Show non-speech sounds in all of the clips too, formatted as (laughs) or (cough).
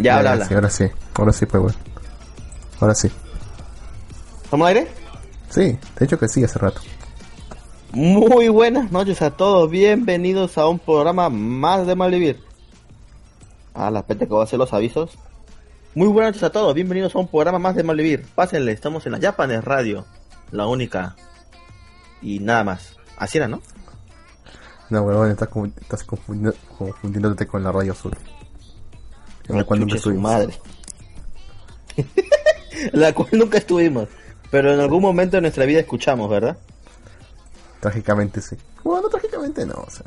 Ya, habla, habla. Sí, ahora sí, ahora sí, pues, bueno. Ahora sí. ¿Estamos al aire? Sí, de hecho que sí, hace rato. Muy buenas noches a todos, bienvenidos a un programa más de Malvivir. Ah, la pete que voy a hacer los avisos. Muy buenas noches a todos, bienvenidos a un programa más de Malvivir. Pásenle, estamos en la Japanes Radio, la única. Y nada más. Así era, ¿no? No, weón, estás, confundiéndote con la radio azul. En la cual nunca estuvimos. madre. (laughs) la cual nunca estuvimos. Pero en algún momento de nuestra vida escuchamos, ¿verdad? Trágicamente sí. Bueno, trágicamente no, o sea.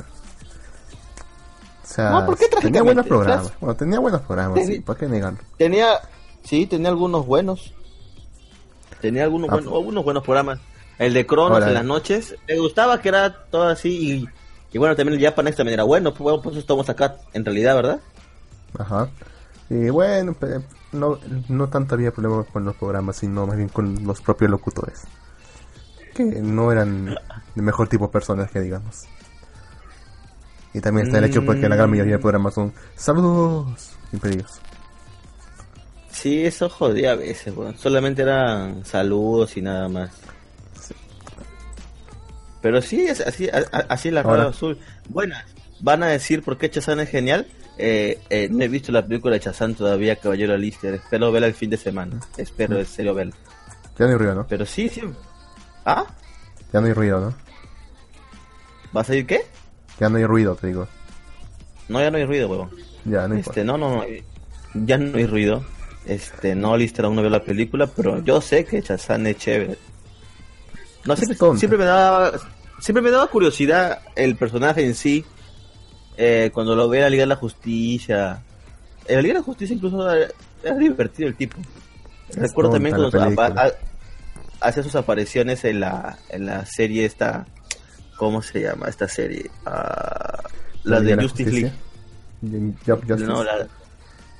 O sea, No, ¿por qué tenía buenos programas. Tras- Bueno, tenía buenos programas, sí, ¿para qué negarlo? Tenía, sí, tenía algunos buenos. Tenía algunos Ah, buenos, algunos buenos programas. El de Cronos en las noches. Me gustaba que era todo así y, y bueno, también el Japan también era bueno. Pues, bueno, por eso estamos acá en realidad, ¿verdad? Ajá. Y bueno, no, no tanto había problema con los programas, sino más bien con los propios locutores. Que no eran el mejor tipo de personas que digamos. Y también está el hecho porque la gran mayoría de programas son saludos impedidos. Sí, eso jodía a veces, bueno. Solamente eran saludos y nada más. Pero sí, es así, a- así es la Ahora. radio azul. Buenas. ¿Van a decir por qué Chazán es genial? Eh, eh, no he visto la película de Chazán todavía, Caballero Lister. Espero verla el fin de semana. Espero en serio verla. Ya no hay ruido, ¿no? Pero sí, sí. ¿Ah? Ya no hay ruido, ¿no? ¿Va a salir qué? Ya no hay ruido, te digo. No, ya no hay ruido, huevón. Ya, no. Este, no, no, no. Ya no hay ruido. Este, no Lister aún no veo la película, pero yo sé que Chazán es chévere. No, siempre, siempre me daba, siempre me daba curiosidad el personaje en sí. Eh, cuando lo ve la Liga de la Justicia. En la Liga de la Justicia incluso era, divertido el tipo. Recuerdo también cuando hacía sus apariciones en la, en la serie esta. ¿Cómo se llama esta serie? Ah, la de Justice League. Justice. No, la...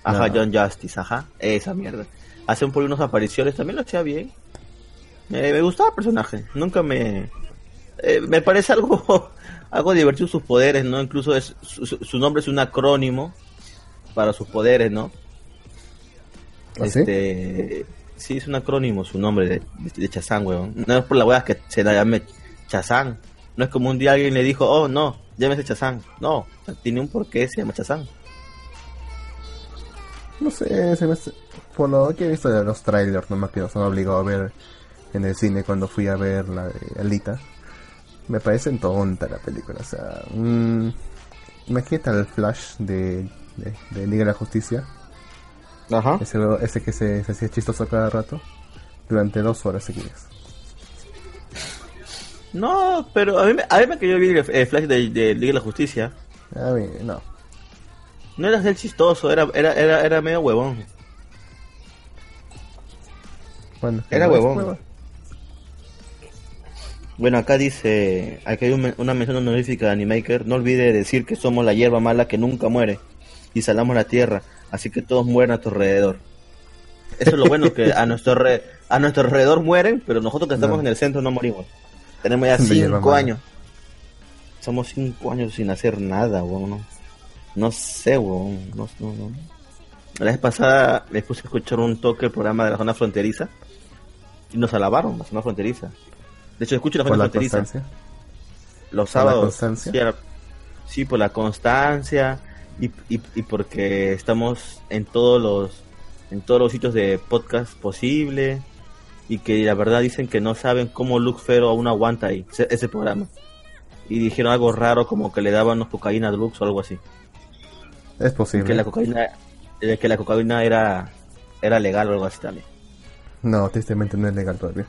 Ajá, No. John Justice, ajá. Esa mierda. Hace un por unas apariciones, también lo hacía bien. Eh, me gustaba el personaje. Nunca me... eh, me parece algo algo divertido sus poderes, ¿no? Incluso es su, su- nombre es un acrónimo para sus poderes, ¿no? ¿Ah, sí? Este... Sí, es un acrónimo su nombre de, de, Chazán, weón. No es por la weá que se la llame Chazán. No es como un día alguien le dijo, oh, no, llámese Chazán. No, tiene un porqué, se llama Chazán. No sé, se me hace- por lo que he visto de los trailers, nomás que nos han obligado a ver en el cine cuando fui a ver la de Alita, me parece tonta la película. O sea, mm, imagínate el Flash de, de, de Liga de la Justicia, Ajá. ese, ese que se, se hacía chistoso cada rato, durante dos horas seguidas. No, pero a mí, me- a mí me cayó bien el, el Flash de, de Liga de la Justicia. A mí, no. No era ser chistoso, era, era, era, era medio huevón. Bueno, Era huevón. Bueno, acá dice, aquí hay un- una mención honorífica de Animaker, no olvide decir que somos la hierba mala que nunca muere y salamos la tierra, así que todos mueren a tu alrededor. Eso es lo bueno, que a nuestro, re- a nuestro alrededor mueren, pero nosotros que estamos No. en el centro no morimos. Tenemos ya cinco años. Somos cinco años sin hacer nada, weón. No, no sé, weón. No. La vez pasada me puse a escuchar un toque el programa de la zona fronteriza y nos alabaron la zona fronteriza. De hecho, escucho la la fronteriza constancia. los ¿Por la sábados. Sí, por la constancia y, y, y porque estamos en todos los en todos los sitios de podcast posible y que la verdad dicen que no saben cómo Luke Fero aún aguanta ahí ese, ese programa. Y dijeron algo raro como que le daban unos cocaína a Lux o algo así. Es posible. Que la cocaína que la cocaína era era legal o algo así también. No, tristemente no es legal todavía.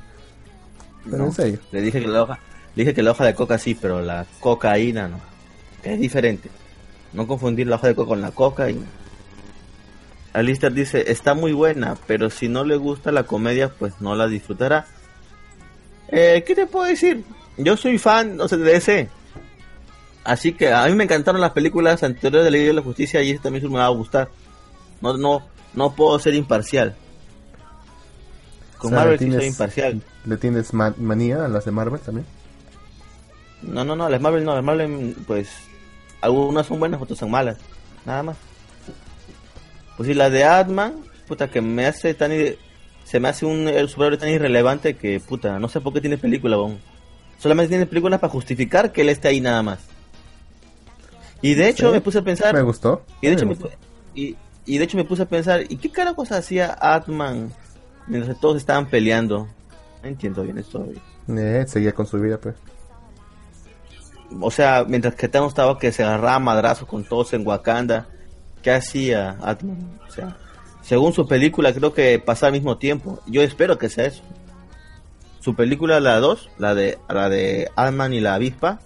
Pero No. en serio. Le dije que la hoja, le dije que la hoja de coca sí, pero la cocaína no. Es diferente. No confundir la hoja de coca con la cocaína. Alistair dice, está muy buena, pero si no le gusta la comedia, pues no la disfrutará. Eh, ¿Qué te puedo decir? Yo soy fan, no sé, de ese. Así que a mí me encantaron las películas anteriores de la Liga de la Justicia y esta mismo me va a gustar. No, no, no puedo ser imparcial. Con O sea, Marvel sí soy imparcial. ¿Le tienes ma- manía a las de Marvel también? No, no, no, las Marvel no, las Marvel, pues, algunas son buenas, otras son malas, nada más. Pues sí, la de Atman, puta, que me hace tan... Se me hace un el superhéroe tan irrelevante que, puta, no sé por qué tiene película, bon. Solamente tiene películas para justificar que él esté ahí nada más. Y de hecho Sí, me puse a pensar... Me gustó. Y de, me hecho me, gustó. y, y de hecho me puse a pensar, ¿y qué carajos hacía Atman mientras todos estaban peleando? No entiendo bien esto. Eh, seguía con su vida, pues. O sea, mientras que Thanos estaba que se agarraba madrazos con todos en Wakanda, ¿qué hacía Atman? O sea, según su película creo que pasa al mismo tiempo. Yo espero que sea eso. Su película, la 2, la de, la de Atman y la avispa,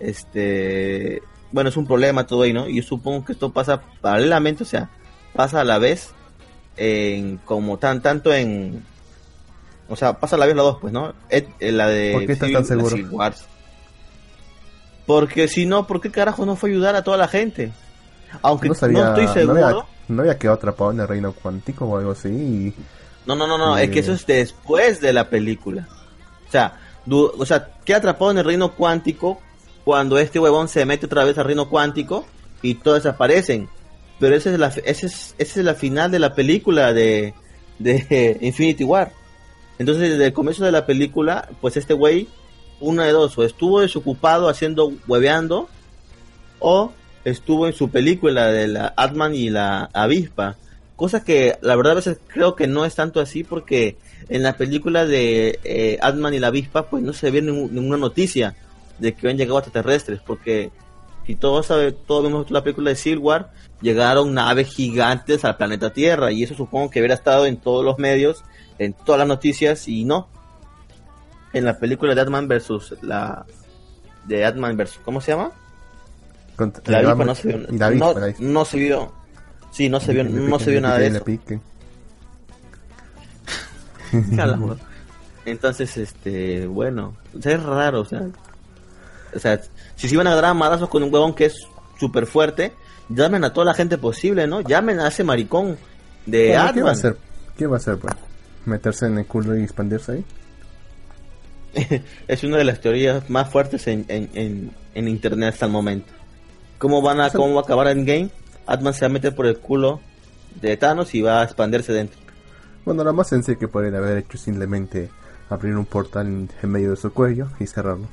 este, bueno, es un problema todo ahí, ¿no? Y yo supongo que esto pasa paralelamente, o sea, pasa a la vez en como tan tanto en o sea, pasa la vez la dos, pues, ¿no? Et- eh, la de ¿Por qué estás tan seguro? Porque si no, ¿por qué carajo no fue ayudar a toda la gente? Aunque No no, sabía, estoy no seguro. había, no había quedado atrapado en el reino cuántico o algo así. y- No, no, no, no, es que Eh. eso es después de la película. O sea, du- o sea, queda atrapado en el reino cuántico cuando este huevón se mete otra vez al reino cuántico y todos desaparecen. Pero esa es la, ese es, esa es la final de la película de, de (laughs) Infinity War. Entonces, desde el comienzo de la película, pues este güey, uno de dos, o estuvo desocupado haciendo, hueveando, o estuvo en su película de la Atman y la avispa. Cosa que la verdad a veces creo que no es tanto así porque en la película de eh, Atman y la avispa pues no se ve ninguna noticia de que han llegado extraterrestres porque si todos sabe, todos vemos la película de Civil War, llegaron naves gigantes al planeta Tierra y eso supongo que hubiera estado en todos los medios, en todas las noticias y no. En la película de Atman versus la de Atman versus ¿cómo se llama? contra- La y avispa no se vio. no, no se vio. Sí, no se vio, no se vio nada de eso. Entonces, este, bueno, o sea, es raro, o sea, o sea, si se iban a agarrar a madrazos con un huevón que es súper fuerte, llamen a toda la gente posible, ¿no? Llamen a ese maricón de Bueno, ¿Qué va a Atman. hacer? ¿Qué va a hacer, pues? ¿Meterse en el culo y expandirse ahí? (laughs) es una de las teorías más fuertes en, en, en, en internet hasta el momento. ¿Cómo van a, cómo va a acabar en game? Atman se va a meter por el culo de Thanos y va a expandirse dentro. Bueno, lo más sencillo que podrían haber hecho es simplemente abrir un portal en medio de su cuello y cerrarlo.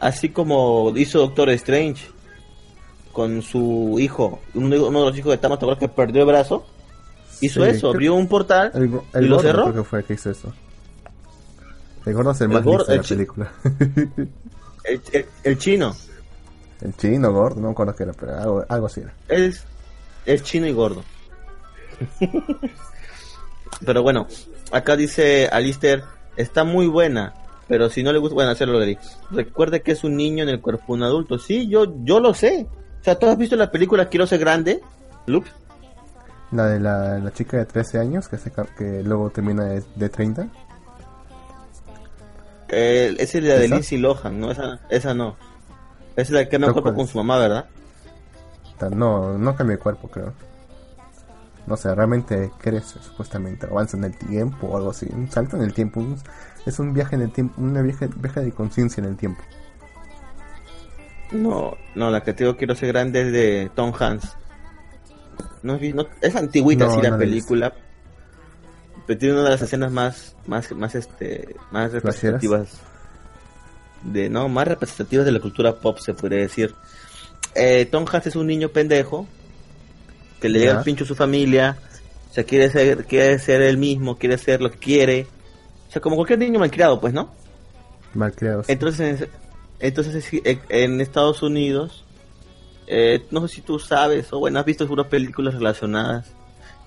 Así como hizo Doctor Strange con su hijo, uno, uno de los hijos de Thanos, ¿te que perdió el brazo? Hizo Sí, eso, abrió un portal El, y lo gordo cerró. creo que fue el que hizo eso. El gordo es el El más gordo- de la película. (laughs) El, chino, el chino gordo, no me acuerdo qué era, pero algo, algo así era. es, es chino y gordo. (laughs) pero bueno, acá dice Alistair, está muy buena, pero si no le gusta, bueno, hacerlo de Recuerde que es un niño en el cuerpo de un adulto. Sí, yo, yo lo sé. O sea, ¿tú has visto la película Quiero ser grande, Luke? La de la, la chica de 13 años que, se, que luego termina de, de 30. Eh, esa es la de. Lindsay Lohan, ¿no? Esa, esa no. Esa es la que me ¿Pero acuerdo cuál con su mamá, ¿verdad? No, no cambia de cuerpo, creo. No sé, realmente crece, supuestamente. Avanza en el tiempo o algo así. Un salto en el tiempo. un- es un viaje en el tiempo. Una viaje, viaje de conciencia en el tiempo. No, no, la que te digo quiero ser grande es de Tom Hanks. No, no- es antigüita No, así la no película. Pero tiene una de las escenas más, más, más este, más representativas de, no, más representativas de la cultura pop se podría decir. Eh, Tom Hanks es un niño pendejo que le llega el pincho a su familia, o sea, quiere ser, quiere ser él mismo, quiere ser lo que quiere, o sea, como cualquier niño malcriado, pues, ¿no? Malcriados. Entonces, entonces es- en- Estados Unidos, eh, no sé si tú sabes, o bueno, has visto algunas películas relacionadas,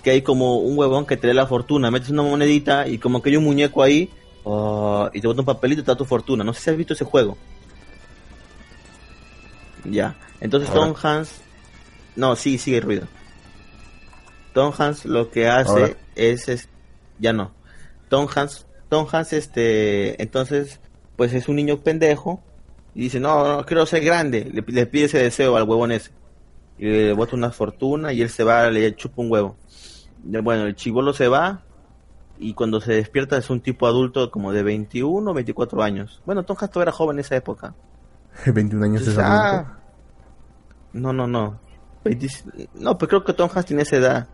que hay como un huevón que te da la fortuna, metes una monedita y como que hay un muñeco ahí, oh, y te bota un papelito y te da tu fortuna. No sé si has visto ese juego. Ya, entonces. Tom Hanks, no, sí, sigue el ruido. Tom Hanks lo que hace Ahora. es, es, ya no. Tom Hanks, Tom Hanks, este, entonces, pues es un niño pendejo y dice, no, no, quiero ser grande. Le, le pide ese deseo al huevón ese. Y le bota una fortuna y él se va, le chupa un huevo. Y Bueno, el chivolo se va y cuando se despierta es un tipo adulto como de 21 o 24 años. Bueno, Tom Hanks todavía era joven en esa época. (laughs) 21 años es adulto. ah, no, no, no. No, pues creo que Tom Hanks tiene esa edad.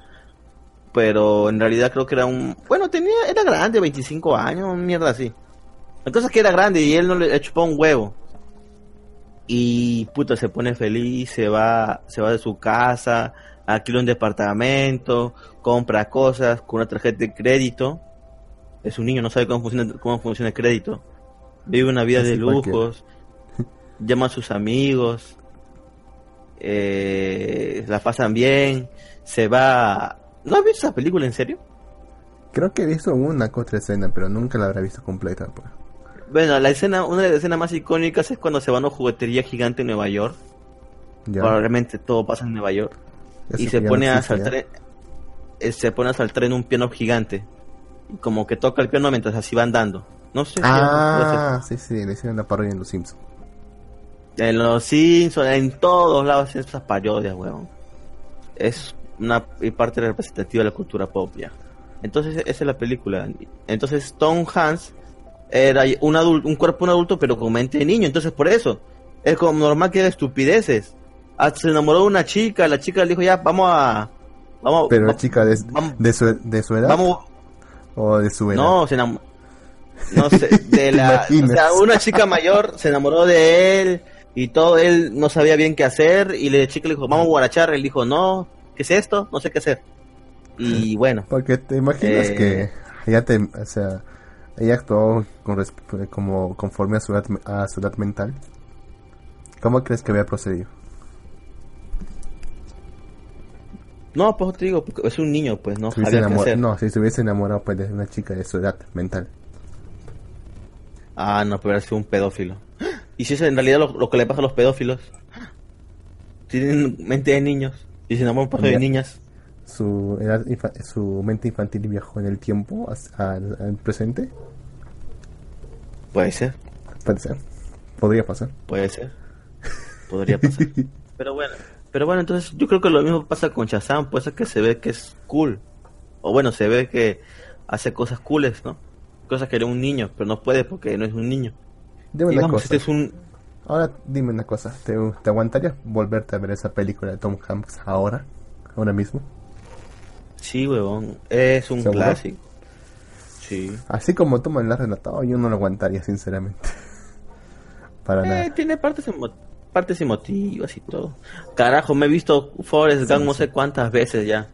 Pero en realidad creo que era un... Bueno, tenía era grande, 25 años, mierda así. La cosa es que era grande y él no le chupó un huevo. Y puta, se pone feliz, se va, se va de su casa, alquila un departamento, compra cosas con una tarjeta de crédito. Es un niño, no sabe cómo funciona, cómo funciona el crédito. Vive una vida de lujos, llama a sus amigos, eh, la pasan bien, se va... ¿No has visto esa película en serio? Creo que he visto una otra escena, pero nunca la habrá visto completa. Pues. Bueno, la escena, una de las escenas más icónicas es cuando se va a una juguetería gigante en Nueva York. Probablemente todo pasa en Nueva York. y se pone a saltar, eh, se pone a saltar en un piano gigante. Y como que toca el piano mientras así va andando. No sé. Ah, sí, sí, le hicieron la parodia en Los Simpsons. En Los Simpsons, en todos lados esas parodias, weón. Es una parte representativa de la cultura pop ya. Entonces, esa es la película. Entonces, Tom Hans era un adulto, un cuerpo un adulto, pero con mente de niño. Entonces, por eso, es como normal que era estupideces. Hasta se enamoró de una chica, la chica le dijo, ya, vamos a... Vamos, pero la chica de, de, su, de su edad. Vamos, o de su edad. No, se enamoró. No sé, de (laughs) la. o sea, una chica mayor se enamoró de él y todo, él no sabía bien qué hacer y la chica le dijo, vamos a guarachar. Él dijo, no, ¿qué es esto? No sé qué hacer. Y bueno. Porque te imaginas que eh, ella te, o sea, ella actuó con, como conforme a su, edad, a su edad mental. ¿Cómo crees que había procedido? No, pues te digo, es un niño, pues no. No, si se hubiese enamorado pues, de una chica de su edad mental. Ah, no, pero era un pedófilo. ¿Y si es en realidad lo, que le pasa a los pedófilos? Tienen mente de niños y se enamoran por de niñas. Su, su mente infantil viajó en el tiempo al presente. Puede ser. Puede ser. Podría pasar. Puede ser. Podría pasar. (laughs) pero bueno, pero bueno, entonces yo creo que lo mismo pasa con Shazam, pues es que se ve que es cool. O bueno, se ve que hace cosas cooles, ¿no? Cosas que era un niño, pero no puede porque no es un niño. Cosa. Este es un... Ahora dime una cosa, ¿Te, ¿te aguantarías volverte a ver esa película de Tom Hanks ahora? ¿Ahora mismo? Sí, huevón, es un clásico. Sí. Así como tú me lo has relatado, yo no lo aguantaría, sinceramente. (laughs) Para eh, nada. Tiene partes emotivas partes emotivas y todo. Carajo, me he visto Forrest Gump no sé cuántas veces ya.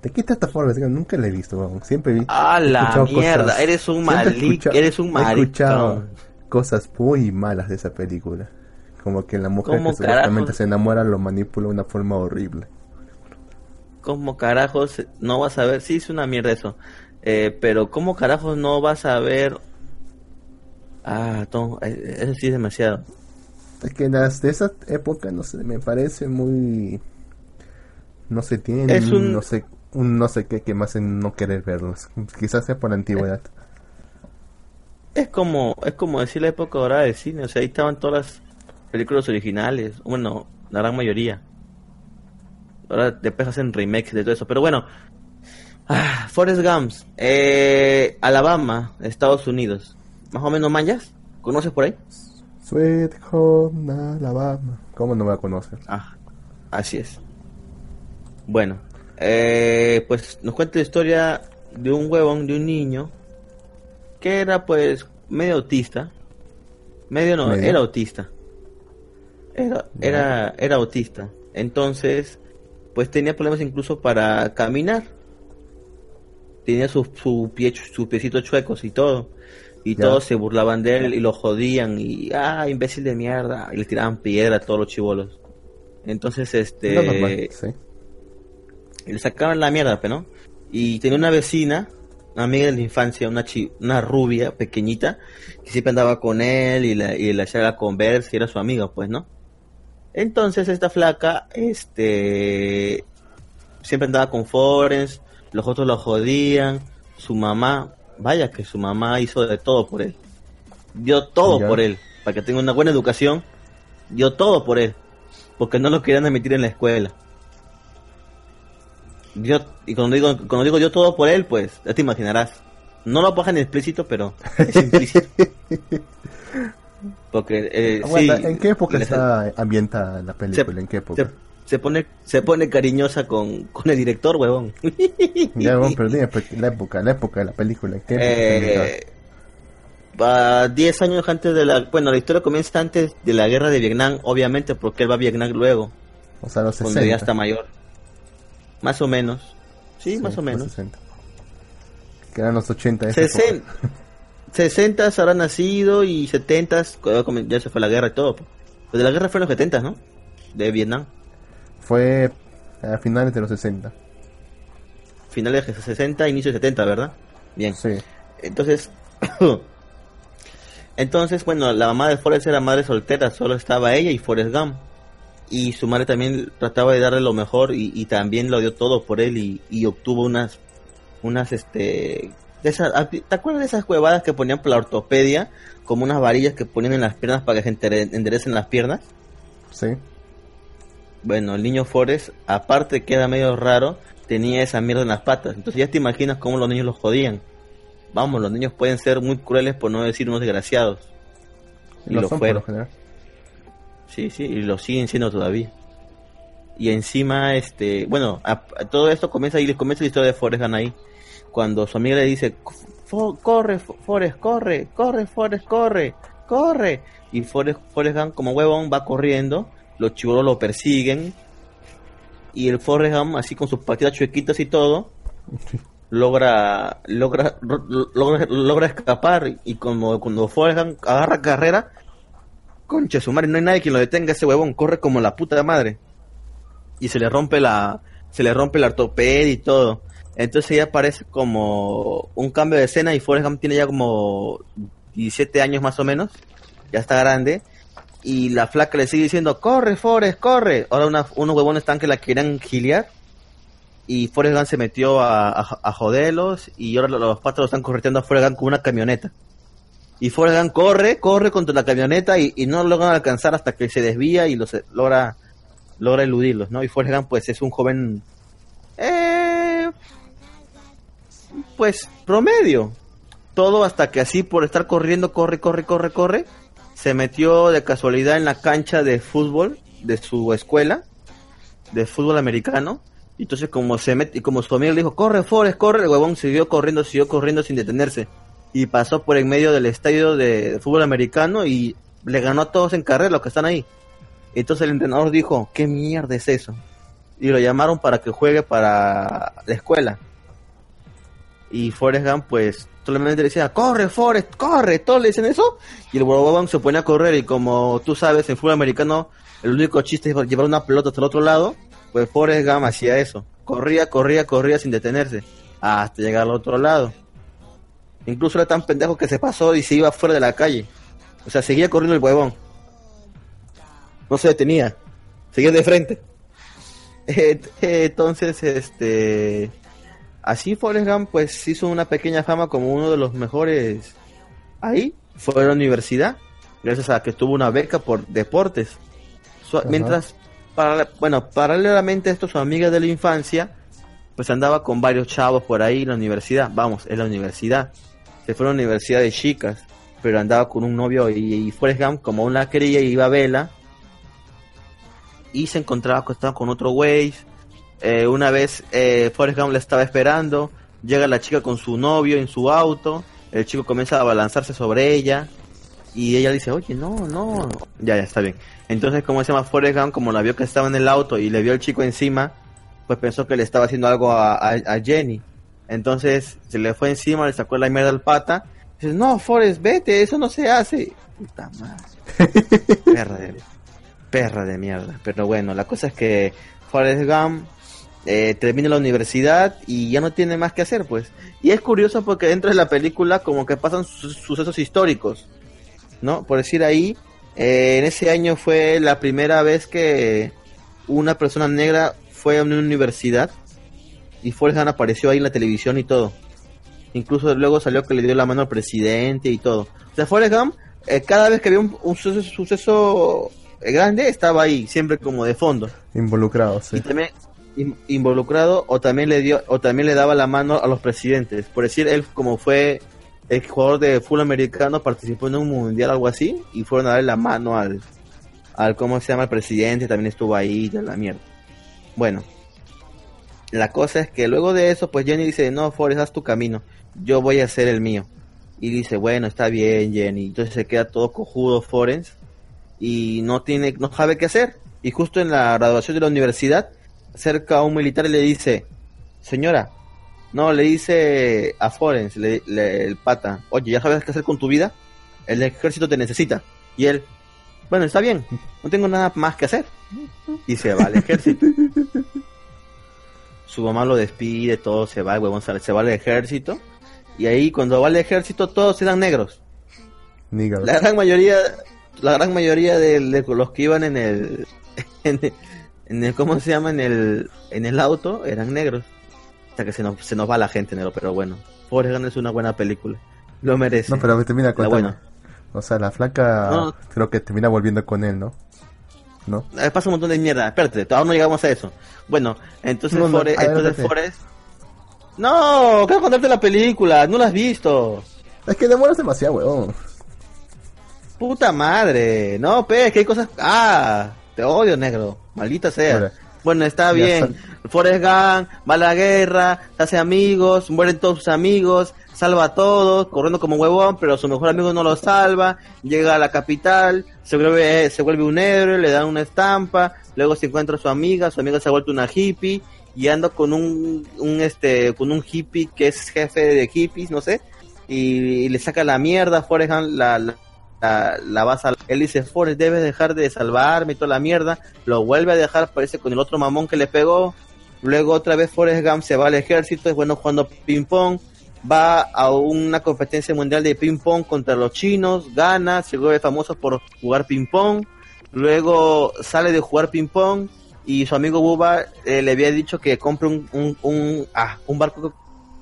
¿De qué trata Forrest Gump? Nunca le he visto, siempre he visto. Ah, la mierda, eres un malic, eres un marico. Cosas muy malas de esa película. Como que la mujer que supuestamente se enamora lo manipula de una forma horrible. ¿Cómo carajos no vas a ver? Sí, es una mierda eso. Eh, pero ¿cómo carajos no vas a ver? Ah, Tom, eh, eso sí es demasiado. Es que las de esa época, no sé, me parece muy... No se tiene un... no sé, un no sé qué que más en no querer verlos. Quizás sea por antigüedad. Es como, es como decir la época dorada de cine, o sea, ahí estaban todas las películas originales, bueno, la gran mayoría. Ahora después hacen remakes de todo eso, pero bueno. Ah, Forrest Gump, eh, Alabama, Estados Unidos. ¿Más o menos mayas? ¿Conoces por ahí? Sweet Home Alabama. ¿Cómo no me conocer? Ah, así es. Bueno, eh, pues nos cuenta la historia de un huevón, de un niño, que era pues medio autista. Medio no, era autista. Era, era, era autista. Entonces, pues tenía problemas incluso para caminar. Tenía sus su pie, sus piecitos chuecos y todo y todos se burlaban de él y lo jodían y ah imbécil de mierda y le tiraban piedra a todos los chivolos entonces este y le sacaban la mierda ¿no? y tenía una vecina una amiga de la infancia una una rubia pequeñita que siempre andaba con él y la y la hacía conversa y era su amiga pues no entonces esta flaca este siempre andaba con Forens los otros lo jodían su mamá Vaya que su mamá hizo de todo por él. Dio todo por él. Para que tenga una buena educación, dio todo por él. Porque no lo querían admitir en la escuela. Y cuando digo, cuando digo dio todo por él, pues ya te imaginarás. No lo bajan explícito, pero es implícito. (laughs) Porque, eh, ¿En qué época está ambientada la película? ¿En qué época? se pone se pone cariñosa con, con el director, huevón. (laughs) ya, huevón, pero dime pues, la época, la época de la película. ¿qué eh, 10 años antes de la... Bueno, la historia comienza antes de la guerra de Vietnam, obviamente, porque él va a Vietnam luego. O sea, los 60. Cuando ya está mayor. Más o menos. Sí, más o menos. 60. Que eran los 80. 60. 60 habrá nacido y 70 ya se fue la guerra y todo. Pues de la guerra fue en los 70, ¿no? De Vietnam. Fue a finales de los 60. Finales de 60, inicio de 70, ¿verdad? Bien. Sí. Entonces, (coughs) entonces, bueno, la mamá de Forrest era madre soltera, solo estaba ella y Forrest Gump. Y su madre también trataba de darle lo mejor y, también lo dio todo por él y, y obtuvo unas, unas, este, Ah, ¿Te acuerdas de esas huevadas que ponían por la ortopedia? Como unas varillas que ponían en las piernas para que se enderecen las piernas. Sí. Bueno, el niño Forrest, aparte que era medio raro, tenía esa mierda en las patas. Entonces ya te imaginas cómo los niños los jodían. Vamos, los niños pueden ser muy crueles por no decir unos desgraciados. Y lo, fueron. Sí, sí, y lo siguen siendo todavía. Y encima, este, bueno, todo esto comienza y les comienza la historia de Forrest Gump ahí cuando su amiga le dice, corre, Forrest, corre, corre, Forrest, corre, corre. Y Forrest, Forrest Gump, como huevón, va corriendo, los chivolos lo persiguen, y el Forrest Gump, así con sus patitas chuequitas y todo, (laughs) logra, logra, logra, logra escapar, y como cuando Forrest Gump agarra carrera, concha su madre, no hay nadie quien lo detenga, ese huevón corre como la puta madre. Y se le rompe la, se le rompe ortopedia y todo. Entonces ya parece como un cambio de escena y Forrest Gump tiene ya como 17 años más o menos, ya está grande, y la flaca le sigue diciendo, corre Forrest, corre. Ahora unos huevones están que la quieren giliar, y Forrest Gump se metió a, a, joderlos, y ahora los, patos están correteando a Forrest Gump con una camioneta. Y Forrest corre, corre contra la camioneta y, no logran alcanzar hasta que se desvía y los logra, logra eludirlos, ¿no? Y Forrest pues es un joven... Eh, pues promedio. Todo hasta que así por estar corriendo, corre, corre, corre, corre, se metió de casualidad en la cancha de fútbol de su escuela, de fútbol americano. Y entonces como se y como su amigo le dijo, corre, Forrest, corre, el huevón siguió corriendo, siguió corriendo sin detenerse. Y pasó por en medio del estadio de fútbol americano y le ganó a todos en carrera los que están ahí. Entonces el entrenador dijo, ¿qué mierda es eso? Y lo llamaron para que juegue para la escuela. Y Forrest Gump, pues, solamente decía, corre, Forrest, corre, todos le dicen eso. Y el huevón se pone a correr y como tú sabes, en fútbol americano, el único chiste es llevar una pelota hasta el otro lado, pues Forrest Gump hacía eso. Corría, corría, corría sin detenerse, hasta llegar al otro lado. Incluso era tan pendejo que se pasó y se iba fuera de la calle. O sea, seguía corriendo el huevón. No se detenía. Seguía de frente. Entonces, este Así Forrest Gump pues hizo una pequeña fama como uno de los mejores ahí, fue a la universidad, gracias a que tuvo una beca por deportes. mientras, para, bueno, paralelamente a esto, su amiga de la infancia, pues andaba con varios chavos por ahí en la universidad, vamos, en la universidad. Se fue a la universidad de chicas, pero andaba con un novio y, y Forrest Gump, como una quería, iba a vela. Y se encontraba acostado con otro güey eh, una vez eh, Forrest Gump le estaba esperando, llega la chica con su novio en su auto, el chico comienza a balanzarse sobre ella y ella dice, oye, no, no, ya, ya, está bien. Entonces, como se llama Forrest Gump, como la vio que estaba en el auto y le vio el chico encima, pues pensó que le estaba haciendo algo a, Jenny. Entonces, se le fue encima, le sacó la mierda al pata. Dice, no, Forrest, vete, eso no se hace. Puta madre. (laughs) perra de, perra de mierda. Pero bueno, la cosa es que Forrest Gump eh, termina la universidad y ya no tiene más que hacer, pues. Y es curioso porque dentro de la película como que pasan sucesos históricos, ¿no? Por decir ahí, eh, en ese año fue la primera vez que una persona negra fue a una universidad y Forrest Gump apareció ahí en la televisión y todo. Incluso luego salió que le dio la mano al presidente y todo. O sea, Forrest Gump, eh, cada vez que había un, suceso, suceso grande, estaba ahí, siempre como de fondo. Involucrado, sí. Y también, involucrado o también le dio o también le daba la mano a los presidentes. Por decir, él como fue el jugador de fútbol americano, participó en un mundial algo así y fueron a darle la mano al al cómo se llama el presidente, también estuvo ahí de la mierda. Bueno, la cosa es que luego de eso, pues Jenny dice, no, Forrest, haz tu camino, yo voy a hacer el mío. Y dice, bueno, está bien, Jenny. Entonces se queda todo cojudo Forrest y no tiene, no sabe qué hacer. Y justo en la graduación de la universidad, cerca a un militar le dice, señora, no, le dice a Forens, le, el pata, oye, ¿ya sabes qué hacer con tu vida? El ejército te necesita. Y él, bueno, está bien, no tengo nada más que hacer. Y se va al ejército. (laughs) Su mamá lo despide, todo se va, el huevón se va al ejército. Y ahí cuando va al ejército todos eran negros. La gran mayoría, la gran mayoría de, los que iban (laughs) en el, en el, ¿cómo se llama? En el, en el auto eran negros hasta que se nos, se nos va la gente, negro, pero bueno. Forrest Gump es una buena película. Lo merece. No, pero termina con bueno. O sea, la flaca creo que termina volviendo con él, ¿no? ¿No? Eh, pasa un montón de mierda. Espérate, todavía no llegamos a eso. Bueno, entonces no, Forrest, entonces Forrest... No, quiero contarte la película, no la has visto. Es que demoras demasiado, weón. Puta madre. No, pe, que hay cosas... Ah, te odio, negro. Maldita sea. Bueno, está bien. Forrest Gump va a la guerra, hace amigos, mueren todos sus amigos, salva a todos, corriendo como huevón, pero su mejor amigo no lo salva, llega a la capital, se vuelve, se vuelve un héroe, le dan una estampa, luego se encuentra a su amiga, su amiga se ha vuelto una hippie, y anda con un, un este, con un hippie que es jefe de hippies, no sé, y, le saca la mierda, Forrest Gump la la, vas a... Él dice, Forrest, debes dejar de salvarme y toda la mierda. Lo vuelve a dejar, parece, con el otro mamón que le pegó. Luego otra vez Forrest Gump se va al ejército, es bueno jugando ping pong. Va a una competencia mundial de ping pong contra los chinos, gana, se vuelve famoso por jugar ping pong. Luego sale de jugar ping pong y su amigo Buba eh, le había dicho que compre un, un, un, ah, un barco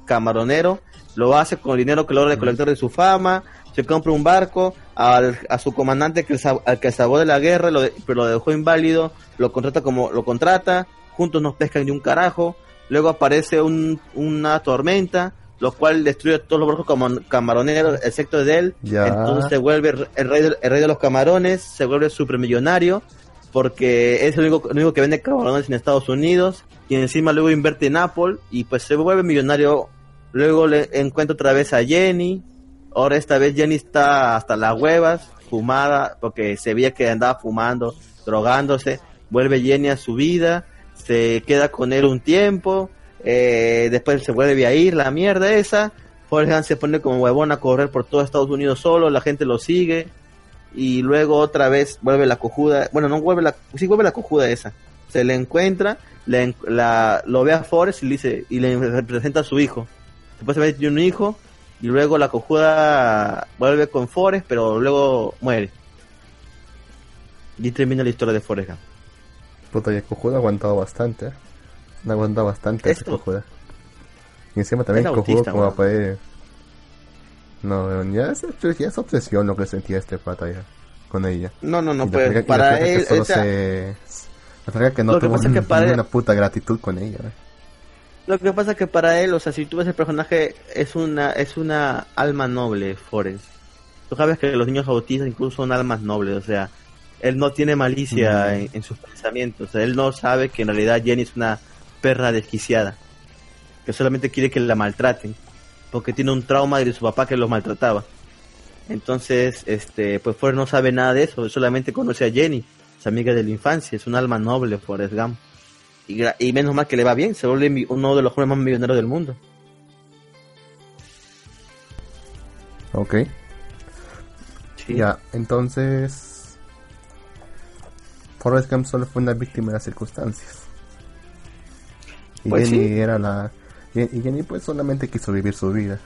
camaronero. Lo hace con el dinero que logra colector de su fama se compra un barco, al, a su comandante que, al que salvó de la guerra, lo pero lo dejó inválido, lo contrata como lo contrata, juntos nos pescan de un carajo, luego aparece un, una tormenta, lo cual destruye todos los barcos como camaroneros, excepto de él, entonces se vuelve el rey, de, el rey de los camarones, se vuelve supermillonario, porque es el único, el único que vende camarones en Estados Unidos, y encima luego invierte en Apple, y pues se vuelve millonario, luego le encuentra otra vez a Jenny, Ahora esta vez Jenny está hasta las huevas, fumada, porque se veía que andaba fumando, drogándose. Vuelve Jenny a su vida, se queda con él un tiempo, eh, después se vuelve a ir, la mierda esa. Forrest se pone como huevón a correr por todo Estados Unidos solo, la gente lo sigue. Y luego otra vez vuelve la cojuda, bueno, no vuelve la, sí vuelve la cojuda esa. Se le encuentra, la, lo ve a Forrest y le dice, y le presenta a su hijo. Después se tiene un hijo, y luego la cojuda vuelve con Forrest, pero luego muere. Y termina la historia de Forrest Gump. Puta, y cojuda ha aguantado bastante. ¿eh? Ha aguantado bastante ese cojuda. Y encima también el cojudo como a poder... No, ya es, ya es obsesión lo que sentía este pata ya con ella. No, no, no, pues para él... Que se... La que no tuvo ninguna puta gratitud con ella. ¿eh? Lo que pasa es que para él, o sea, si tú ves el personaje, es una, es una alma noble, Forrest. Tú sabes que los niños autistas incluso son almas nobles, o sea, él no tiene malicia mm. en, sus pensamientos. él no sabe que en realidad Jenny es una perra desquiciada, que solamente quiere que la maltraten, porque tiene un trauma de su papá que los maltrataba. Entonces, este, pues Forrest no sabe nada de eso, solamente conoce a Jenny, su amiga de la infancia, es un alma noble, Forrest Gump. Y, menos mal que le va bien, se vuelve uno de los jóvenes más millonarios del mundo. Ok. Ya, entonces. Forrest Gump solo fue una víctima de las circunstancias. Y pues Jenny era la. Y Jenny pues solamente quiso vivir su vida.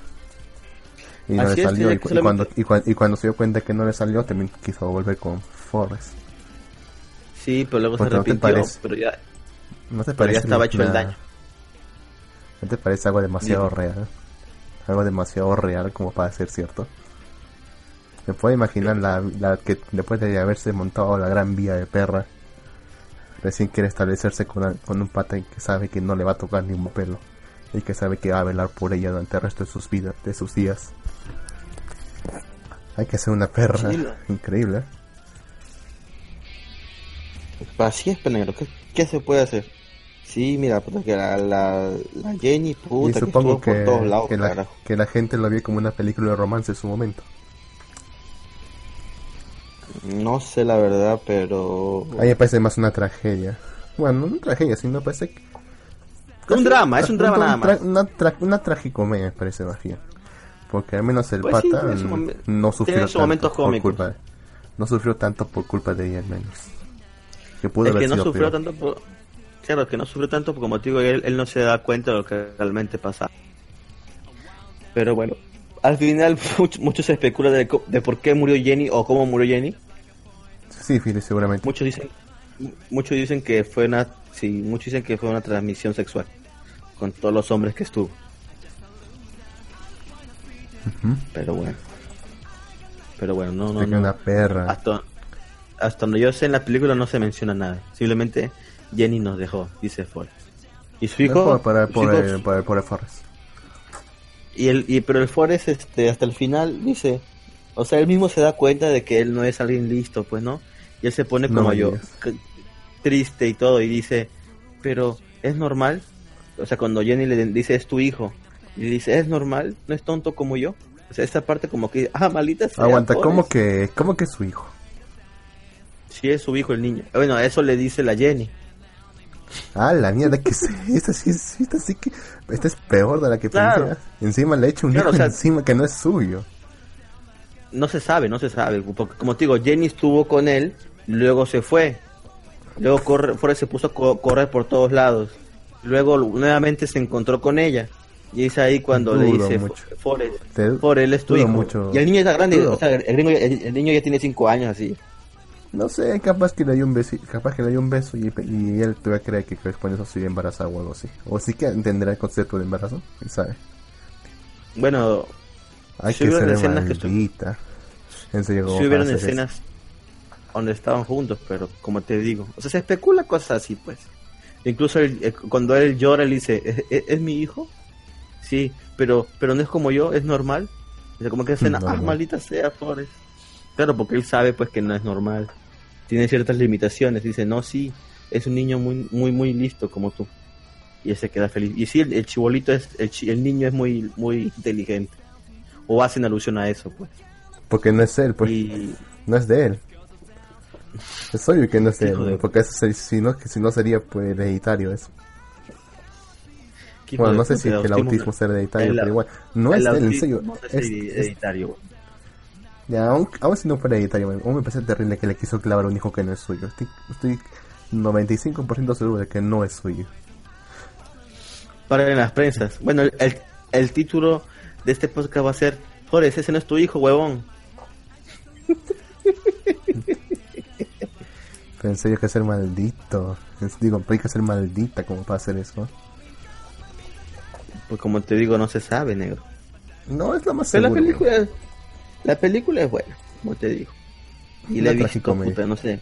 Y no le salió. Y, cuando, y, cuando, se dio cuenta que no le salió, también quiso volver con Forrest. Sí, pero luego se arrepintió. pero ya, ¿No te parece? ya estaba hecho el daño. ¿No te parece algo demasiado real? Algo demasiado real como para ser cierto. Me puedo imaginar la, la, que después de haberse montado la gran vía de perra, recién quiere establecerse con, con un pata que sabe que no le va a tocar ningún pelo y que sabe que va a velar por ella durante el resto de sus vidas, de sus días. Hay que ser una perra increíble. Así es, Penegro. ¿Qué, ¿Qué se puede hacer? Sí, mira, puta, que la, la, la Jenny, puta, supongo que, por todos lados, que, la, que la gente lo vio como una película de romance en su momento. No sé la verdad, pero... A mí me parece más una tragedia. Bueno, no una tragedia, sino parece... Un drama, es un drama nada más. Una, tra- una tragicomedia me parece más bien. Porque al menos el Pues pata no sufrió tanto por culpa de- no sufrió tanto por culpa de ella al menos. Que pudo Es haber que no sido sufrió peor. tanto por... Claro, que no sufrió tanto porque, como te digo, él, él no se da cuenta de lo que realmente pasa. Pero bueno, al final (laughs) mucho, mucho se especula de, de por qué murió Jenny o cómo murió Jenny. Sí, Philly, seguramente. Muchos dicen, muchos dicen que fue una, sí, muchos dicen que fue una transmisión sexual con todos los hombres que estuvo. Pero bueno, pero bueno, no, no, no. una perra. Hasta, hasta donde yo sé en la película no se menciona nada. Simplemente Jenny nos dejó, dice Ford. Y su hijo, por, por, su hijo- el, por, el, por el Forrest. Y el, y, pero el Forrest, este, hasta el final dice, o sea, él mismo se da cuenta de que él no es alguien listo, pues, ¿no? Y él se pone como yo, triste y todo, y dice, pero es normal. O sea, cuando Jenny le dice, es tu hijo, y le dice, es normal, no es tonto como yo. O sea, esa parte como que, ah, maldita sea. Aguanta, ¿cómo que, ¿cómo que es su hijo? Sí, es su hijo el niño. Bueno, eso le dice la Jenny. (laughs) Ah, la mierda, que se, esta sí, es- esta sí que, esta es peor de la que Claro. pensé. Encima le he hecho un Claro, hijo o sea- encima que no es suyo. No se sabe, no se sabe. Porque, como te digo, Jenny estuvo con él, luego se fue. Luego corre, se puso a co- correr por todos lados. Luego nuevamente se encontró con ella. Y es ahí cuando le dice, Forrest, él es tu dudo hijo. mucho. Y el niño está grande, o sea, el, gringo- el- el niño ya tiene cinco años así. No sé, capaz que le dio un beso, capaz que le dio un beso y, y él todavía cree que después de eso sigue embarazada o algo así. O sí que entenderá el concepto de embarazo, quién sabe. Bueno, Hay Si que ser escenas que estu- maldita. En serio, si hubieran eso. escenas donde estaban juntos, pero como te digo, o sea, se especula cosas así, pues. Incluso él, eh, cuando él llora, él dice, ¿Es, es, es mi hijo? Sí, pero pero no es como yo, es normal. O sea, como que escena, ah, maldita sea, Forrest. Claro, porque él sabe pues que no es normal. Tiene ciertas limitaciones. Dice, no, sí, es un niño muy muy muy listo como tú. Y él se queda feliz. Y sí, el, el chibolito es, el, el niño es muy muy inteligente. O hacen alusión a eso, pues. Porque no es él, pues. Y No es de él. Es obvio que no es de él. de- Porque eso si, no, que si no sería pues hereditario eso. Bueno, no sé si el autismo es hereditario, pero igual. No es de él, en serio. es- hereditario. Ya, aun, aun si no fuera hereditario, aún me parece terrible que le quiso clavar un hijo que no es suyo. Estoy, estoy 95% seguro de que no es suyo. Para en las prensas. Bueno, el, el, el título de este podcast va a ser Forrest, ese no es tu hijo, huevón. (laughs) Pero en serio hay que ser maldito. Digo, hay que ser maldita como para hacer eso. Pues como te digo, no se sabe, negro. No, es lo más Pero la seguro. película, la película es buena, como te digo. Y la he visto, puta, no sé.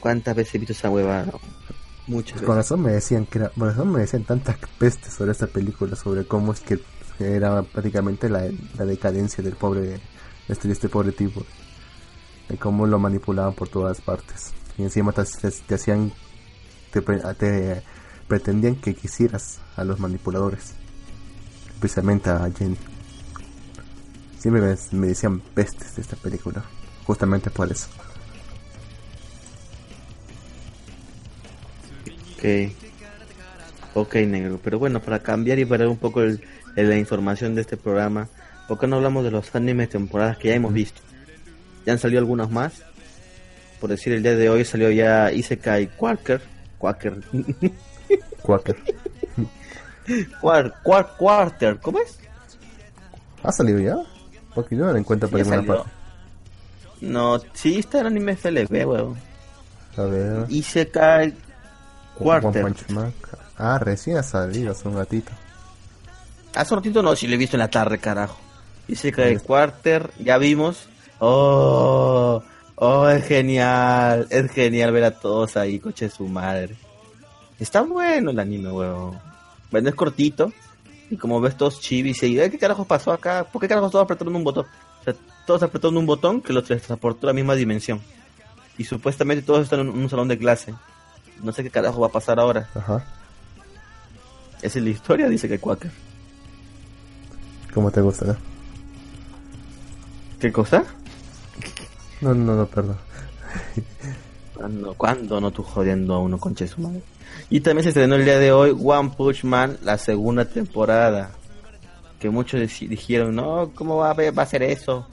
¿Cuántas veces he visto esa huevada? Muchas Con veces. razón me decían que era, por razón me decían tantas pestes sobre esta película, sobre cómo es que era prácticamente la, la decadencia del pobre, este, este pobre tipo, de cómo lo manipulaban por todas partes. Y encima te, te- te hacían, te pretendían que quisieras a los manipuladores, especialmente a Jenny. Siempre me, me decían pestes de esta película, justamente por eso. Ok. Ok, negro. Pero bueno, para cambiar y para un poco el, el- la información de este programa, ¿por qué no hablamos de los animes temporadas que ya hemos visto? Ya han salido algunos más. Por decir, el día de hoy salió ya Isekai Quaker. Quaker. (laughs) Quaker. (laughs) Quar, Quar- Quarter. ¿Cómo es? ¿Ha salido ya? Porque yo no la encuentro por ninguna parte. No, sí está el anime FLB, weón. A ver. Isekai Quarter. Ah, recién ha salido hace un ratito. Hace un ratito no, si lo he visto en la tarde, carajo. Isekai Quarter, ya vimos. Oh, oh, es genial. Es genial ver a todos ahí, coche de su madre. Está bueno el anime, weón. Bueno, es cortito. Y como ves todos chivis y ¿qué carajo pasó acá? ¿Por qué carajos todos apretaron un botón? O sea, todos apretaron un botón que los transportó a la misma dimensión. Y supuestamente todos están en un salón de clase. No sé qué carajo va a pasar ahora. Ajá. Esa es la historia, dice que Quaker. ¿Cómo te gusta, no? ¿Qué cosa? No, no, no, perdón. ¿Cuándo, cuándo no tú jodiendo a uno con su madre? Y también se estrenó el día de hoy One Punch Man, la segunda temporada. Que muchos dijeron, no, ¿cómo va a, ser eso?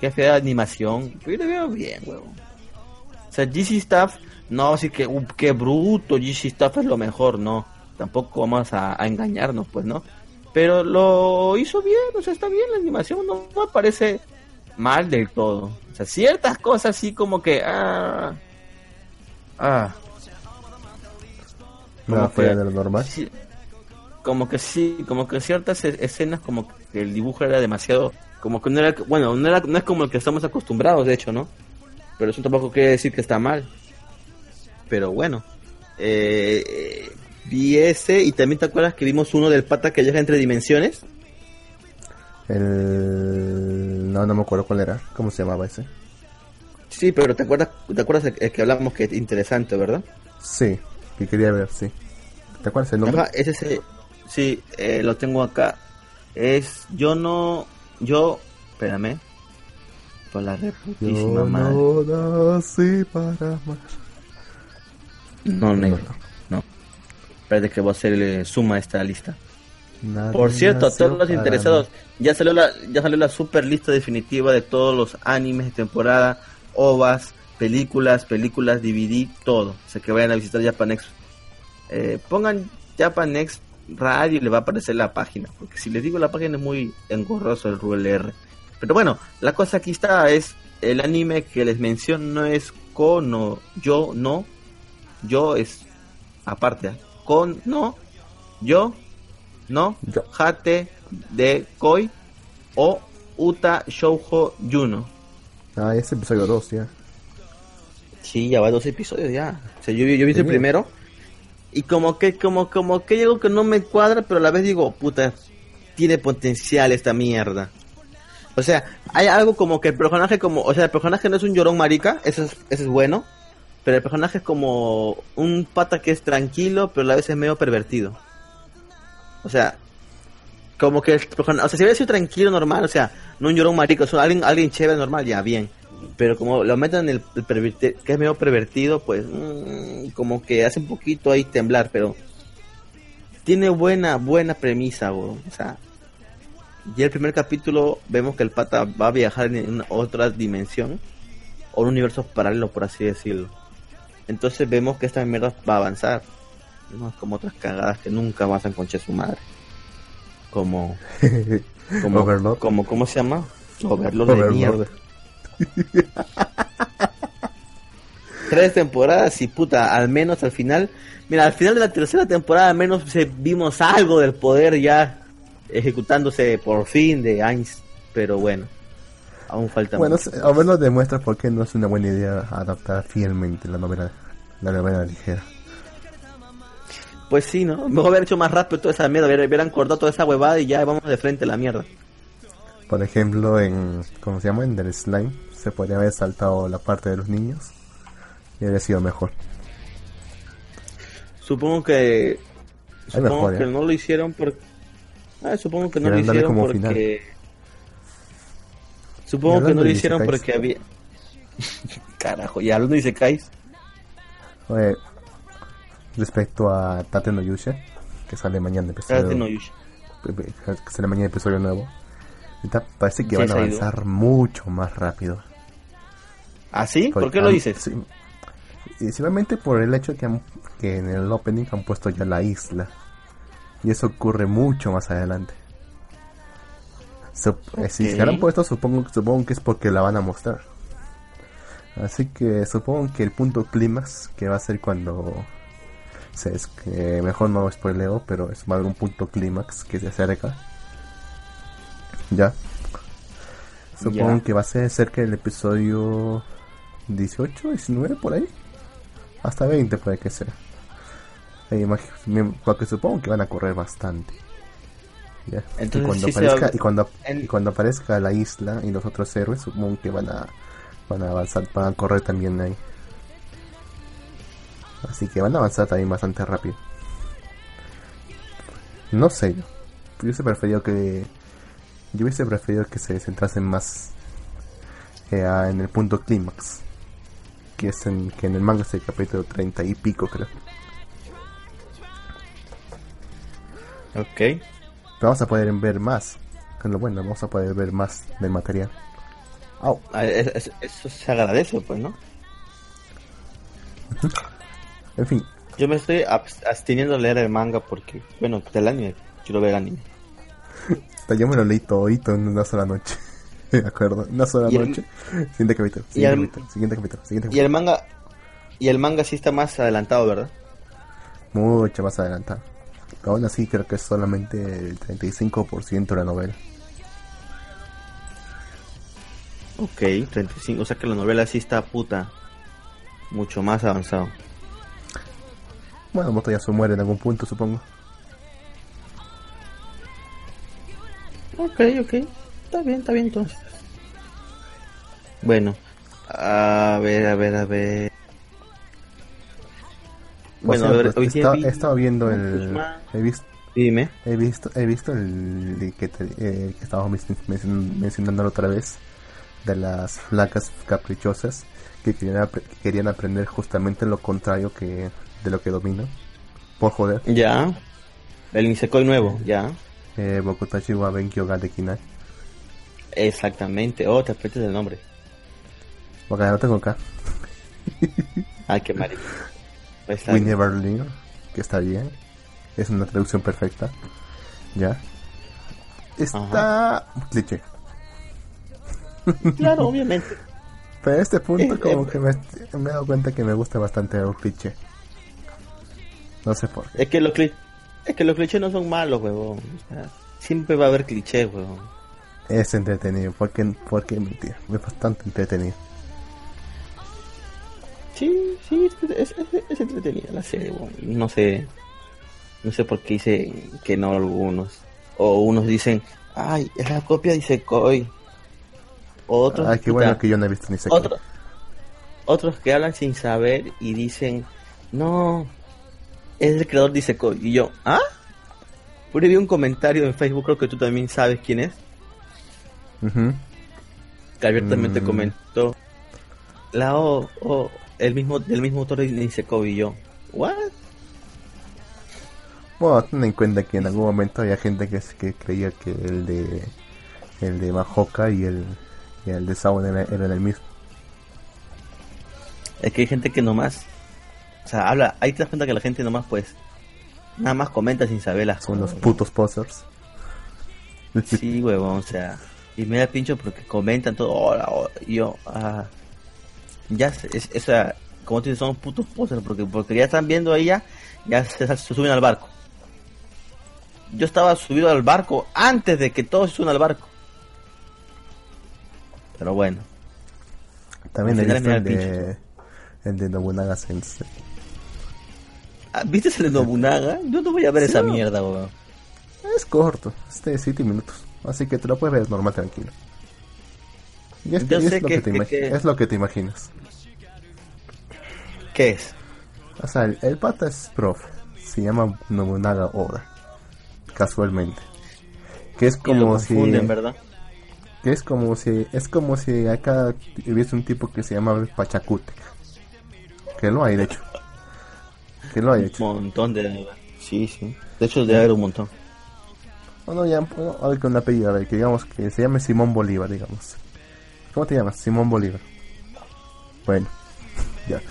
Qué fea animación. Yo lo veo bien, huevón. O sea, GC Staff, no, así que, uh, qué bruto, GC Staff es lo mejor, no. Tampoco vamos a, engañarnos, pues, ¿no? Pero lo hizo bien, o sea, está bien la animación, no me parece mal del todo. O sea, ciertas cosas así como que, ah, ah, Como fuera que- de lo normal. Sí, como que sí, como que ciertas e- escenas como que el dibujo era demasiado, como que no era, bueno, no era, no es como el que estamos acostumbrados, de hecho, ¿no? Pero eso tampoco quiere decir que está mal. Pero bueno, eh, eh, vi ese y también te acuerdas que vimos uno del pata que viaja entre dimensiones. El... No, no me acuerdo cuál era. ¿Cómo se llamaba ese? Sí, pero te acuerdas, te acuerdas el, el que hablamos que es interesante, ¿verdad? Sí, que quería ver, sí. ¿Te acuerdas el nombre? Ajá, ese ese, sí, eh, lo tengo acá. Es, yo no, yo, espérame, por la reputísima Yo madre. no nací para amar. No, negro, no. Espérate que voy a hacerle suma a esta lista. Nadie Por cierto, a todos los interesados, ya salió la, ya salió la super lista definitiva de todos los animes de temporada, ovas, películas, películas, DVD, todo. O sea que vayan a visitar Japanex. Eh, pongan Japanex Radio y le va a aparecer la página. Porque si les digo la página es muy engorroso el RULR. Pero bueno, la cosa aquí está es el anime que les menciono no es Kono, yo no, yo es aparte, con no, yo no, Yo. Hate de Koi o Uta Shoujo Juno. Ah, ese episodio 2 ya. Sí, ya va dos episodios ya. O sea, yo, yo vi el primero y como que, como, como que hay algo que no me cuadra, pero a la vez digo, puta, tiene potencial esta mierda. O sea, hay algo como que el personaje como, o sea, el personaje no es un llorón marica, eso es, eso es bueno, pero el personaje es como un pata que es tranquilo, pero a la vez es medio pervertido. O sea, como que el persona- o sea, si hubiera sido tranquilo, normal, o sea, no un llorón marica, o sea, alguien, alguien chévere, normal, ya, bien. Pero como lo meten en el, que es medio pervertido, pues, mm, como que hace un poquito ahí temblar, pero tiene buena, buena premisa, bro. o sea, ya el primer capítulo vemos que el pata va a viajar en una otra dimensión, o un universo paralelo, por así decirlo. Entonces vemos que esta mierda va a avanzar. No es como otras cagadas que nunca avanzan con che su madre. Como, (laughs) como, como, ¿cómo se llama? Overlord, de mierda. Tres temporadas y puta, al menos al final. Mira, al final de la tercera temporada al menos se- vimos algo del poder ya ejecutándose por fin de Ainz. Pero bueno, aún falta Bueno, mucho. al menos demuestra por qué no es una buena idea adaptar fielmente la novela, la novela ligera. Pues sí, ¿no? Mejor haber hecho más rápido toda esa mierda, hubiera- hubieran cortado toda esa huevada y ya vamos de frente a la mierda. Por ejemplo, en, ¿cómo se llama? En del slime, se podría haber saltado la parte de los niños y habría sido mejor. Supongo que. Supongo mejor, que ¿eh? no lo hicieron porque. Ah, supongo que no lo hicieron porque. final. Supongo que no lo hicieron isekais. porque había. (laughs) Carajo, y hablando de Isekais. Oye, respecto a Tate no Yusha, que sale mañana episodio, Karate no Yusha. que sale mañana episodio nuevo, parece que van a ido. avanzar mucho más rápido. ¿Ah, sí? ¿Por Porque qué lo dices? sí, Principalmente por el hecho que, han- que en el opening han puesto ya la isla. Y eso ocurre mucho más adelante. Sup- eh, Si se la han puesto, supongo, supongo que es porque la van a mostrar. Así que supongo que el punto clímax que va a ser cuando... Se es que mejor no spoileo, pero es haber un punto clímax que se acerca. Ya. Supongo Ya. que va a ser cerca del episodio 18, 19 por ahí. Hasta 20 puede que sea. E me- Porque supongo que van a correr bastante. Ya. Entonces y, cuando sí se aparezca, y, cuando, en- y cuando aparezca la isla y los otros héroes, supongo que van a, van a avanzar, van a correr también ahí. Así que van a avanzar también bastante rápido. No sé, yo hubiese preferido que. Yo hubiese preferido que se centrasen más eh, en el punto clímax. Que es en, que en el manga es el capítulo 30 y pico, creo. Ok. vamos a poder ver más. Es lo bueno, vamos a poder ver más del material. Oh, eso se agradece, pues, ¿no? en fin. Yo me estoy absteniendo de leer el manga porque, bueno, del anime, quiero ver anime. (laughs) yo me lo leí todito en una sola noche. (laughs) Me acuerdo, una sola noche. Siguiente capítulo, siguiente, capítulo, siguiente capítulo, siguiente capítulo. Y el manga, y el manga sí está más adelantado, ¿verdad? Mucho más adelantado. Aún así creo que es solamente el 35% de la novela. Ok, 35, o sea que la novela sí está puta. Mucho más avanzado. Bueno, Moto ya se muere en algún punto, supongo. Ok, ok. Está bien, está bien entonces. Bueno, a ver, a ver, a ver. Bueno, a ver, hoy he estado viendo el. He visto, Dime. He visto, he visto el que, te, eh, que estábamos mencionando otra vez de las flacas caprichosas que querían, querían aprender justamente lo contrario que de lo que dominan. Por joder. Ya. El Nisekoi nuevo, ya. Eh, Bokutashi wa Benkyo ga Dekinai. Exactamente. Oh, te aprietas el nombre. Porque no tengo acá. Ay, qué marido. Pues We Never Learn, que está bien. Es una traducción perfecta. Ya. Está cliché. Claro, obviamente. Pero a este punto (laughs) como que me, me, he dado cuenta que me gusta bastante el cliché. No sé por qué. Es que los, es que los clichés no son malos, huevón. siempre va a haber clichés, huevón. Es entretenido, ¿por qué, por qué mentir? Es bastante entretenido. Sí, sí, es, es, entretenida la serie, huevón. No sé, no sé por qué dicen que no algunos. O unos dicen, ay, es la copia de Koi otros, ah, qué bueno que yo no he visto ni sé otros, otros que hablan sin saber y dicen, no, es el creador dice Y yo, ¿ah? Por vi un comentario en Facebook, creo que tú también sabes quién es. Que abiertamente mm. comentó, la O, el mismo, del mismo autor de Nisekoi y yo, ¿what? Bueno, ten en cuenta que en algún momento había gente que, que creía que el de el de Mahoka y el y el de Sound era, el mismo. Es que hay gente que nomás, o sea, habla, ahí te das cuenta que la gente nomás pues, nada más comenta sin saberlas. Son los putos posers. Sí, (laughs) huevón, o sea, y me da pincho porque comentan todo, hola, y yo, ah, ya, es, o sea, como tú dices, son putos posers porque, porque ya están viendo ahí ya, ya se, suben al barco. Yo estaba subido al barco antes de que todos se suban al barco. Pero bueno. También el de, el de Nobunaga Sensei. Ah, ¿Viste el Nobunaga? Yo no voy a ver esa mierda, weón. Es corto, es de 7 minutos. Así que te lo puedes ver normal, tranquilo. Y es, es, lo que, te es lo que te imaginas. ¿Qué es? O sea, el, pata es profe. Se llama Nobunaga Oda. Casualmente. Que es como si. ¿verdad? que es como si es como si acá hubiese un tipo que se llama Pachacute que lo hay de hecho que lo hay hecho. un montón de sí sí. De hecho debe haber un montón. Bueno ya bueno, a ver con un apellido a ver que digamos que se llame Simón Bolívar digamos. ¿cómo te llamas? Simón Bolívar. Bueno (laughs) ya.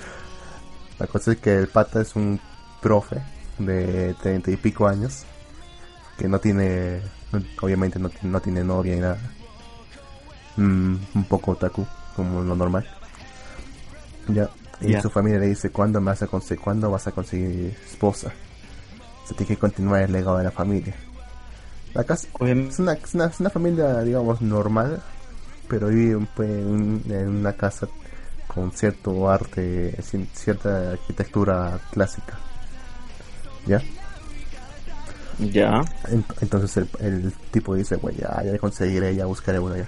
La cosa es que el pata es un profe de treinta y pico años que no tiene obviamente no, no tiene novia ni nada. Mm, un poco otaku, como lo normal. Ya. Y su familia le dice, ¿cuándo, vas a ¿cuándo vas a conseguir esposa? Se tiene que continuar el legado de la familia. La casa es una, es una, familia, digamos, normal, pero vive en una casa con cierto arte, cierta arquitectura clásica. ¿Ya? Ya. Entonces el, el tipo dice, bueno, ya, ya conseguiré, ya buscaré una ya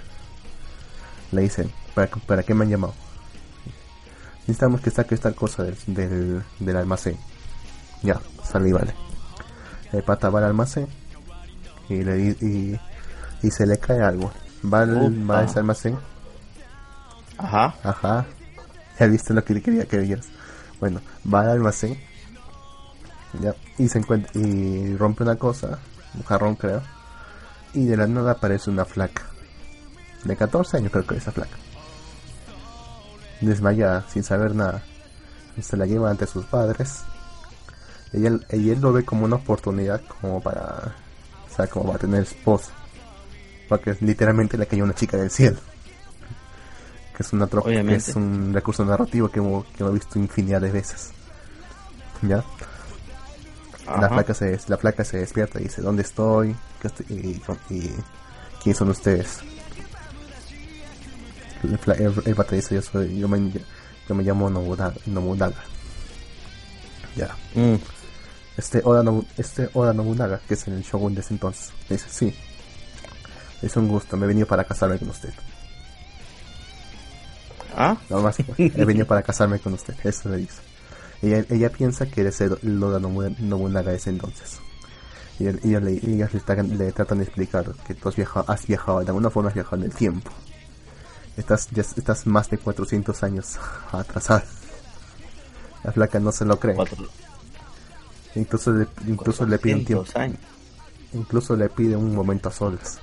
le dicen, ¿para, ¿para qué me han llamado? Necesitamos que saques tal cosa del, del, del almacén. Ya, sale y vale. El pata va al almacén y, le, y, y se le cae algo. Va, al, va a ese almacén, Ajá. ajá, ya viste lo que quería que vieras. Bueno, va al almacén ya, y se encuentra y rompe una cosa, un jarrón creo, y de la nada aparece una flaca. De 14 años creo que es esa flaca. Desmayada, sin saber nada. Se la lleva ante sus padres. Y él, y él lo ve como una oportunidad como para... O sea, como para tener esposa. Porque literalmente le cayó una chica del cielo. Que es, una que es un recurso narrativo que hemos, que hemos visto infinidad de veces. ¿Ya? La Ajá. flaca, se, la flaca se despierta y dice, ¿dónde estoy? ¿Qué estoy- y, y- ¿Quiénes son ustedes? El, el, el dice, yo, soy, yo, me, yo me llamo Nobunaga. Nobunaga. Ya. Mm. Este Oda, Nobu- este Oda Nobunaga, que es el shogun de ese entonces, dice, sí. Es un gusto, me he venido para casarme con usted. Ah, Nada más, (laughs) he venido para casarme con usted, eso le dice. Ella, ella piensa que eres el el Oda Nobu- Nobunaga de ese entonces. Y él- le, ellas le, tratan- le tratan de explicar que tú has viajado, has viajado, de alguna forma has viajado en el tiempo. Estás, ya estás más de 400 años (laughs) atrasada. La flaca no se lo cree. cuatro, Incluso le, incluso le pide un tiempo. 400 años. Incluso le pide un momento a solas.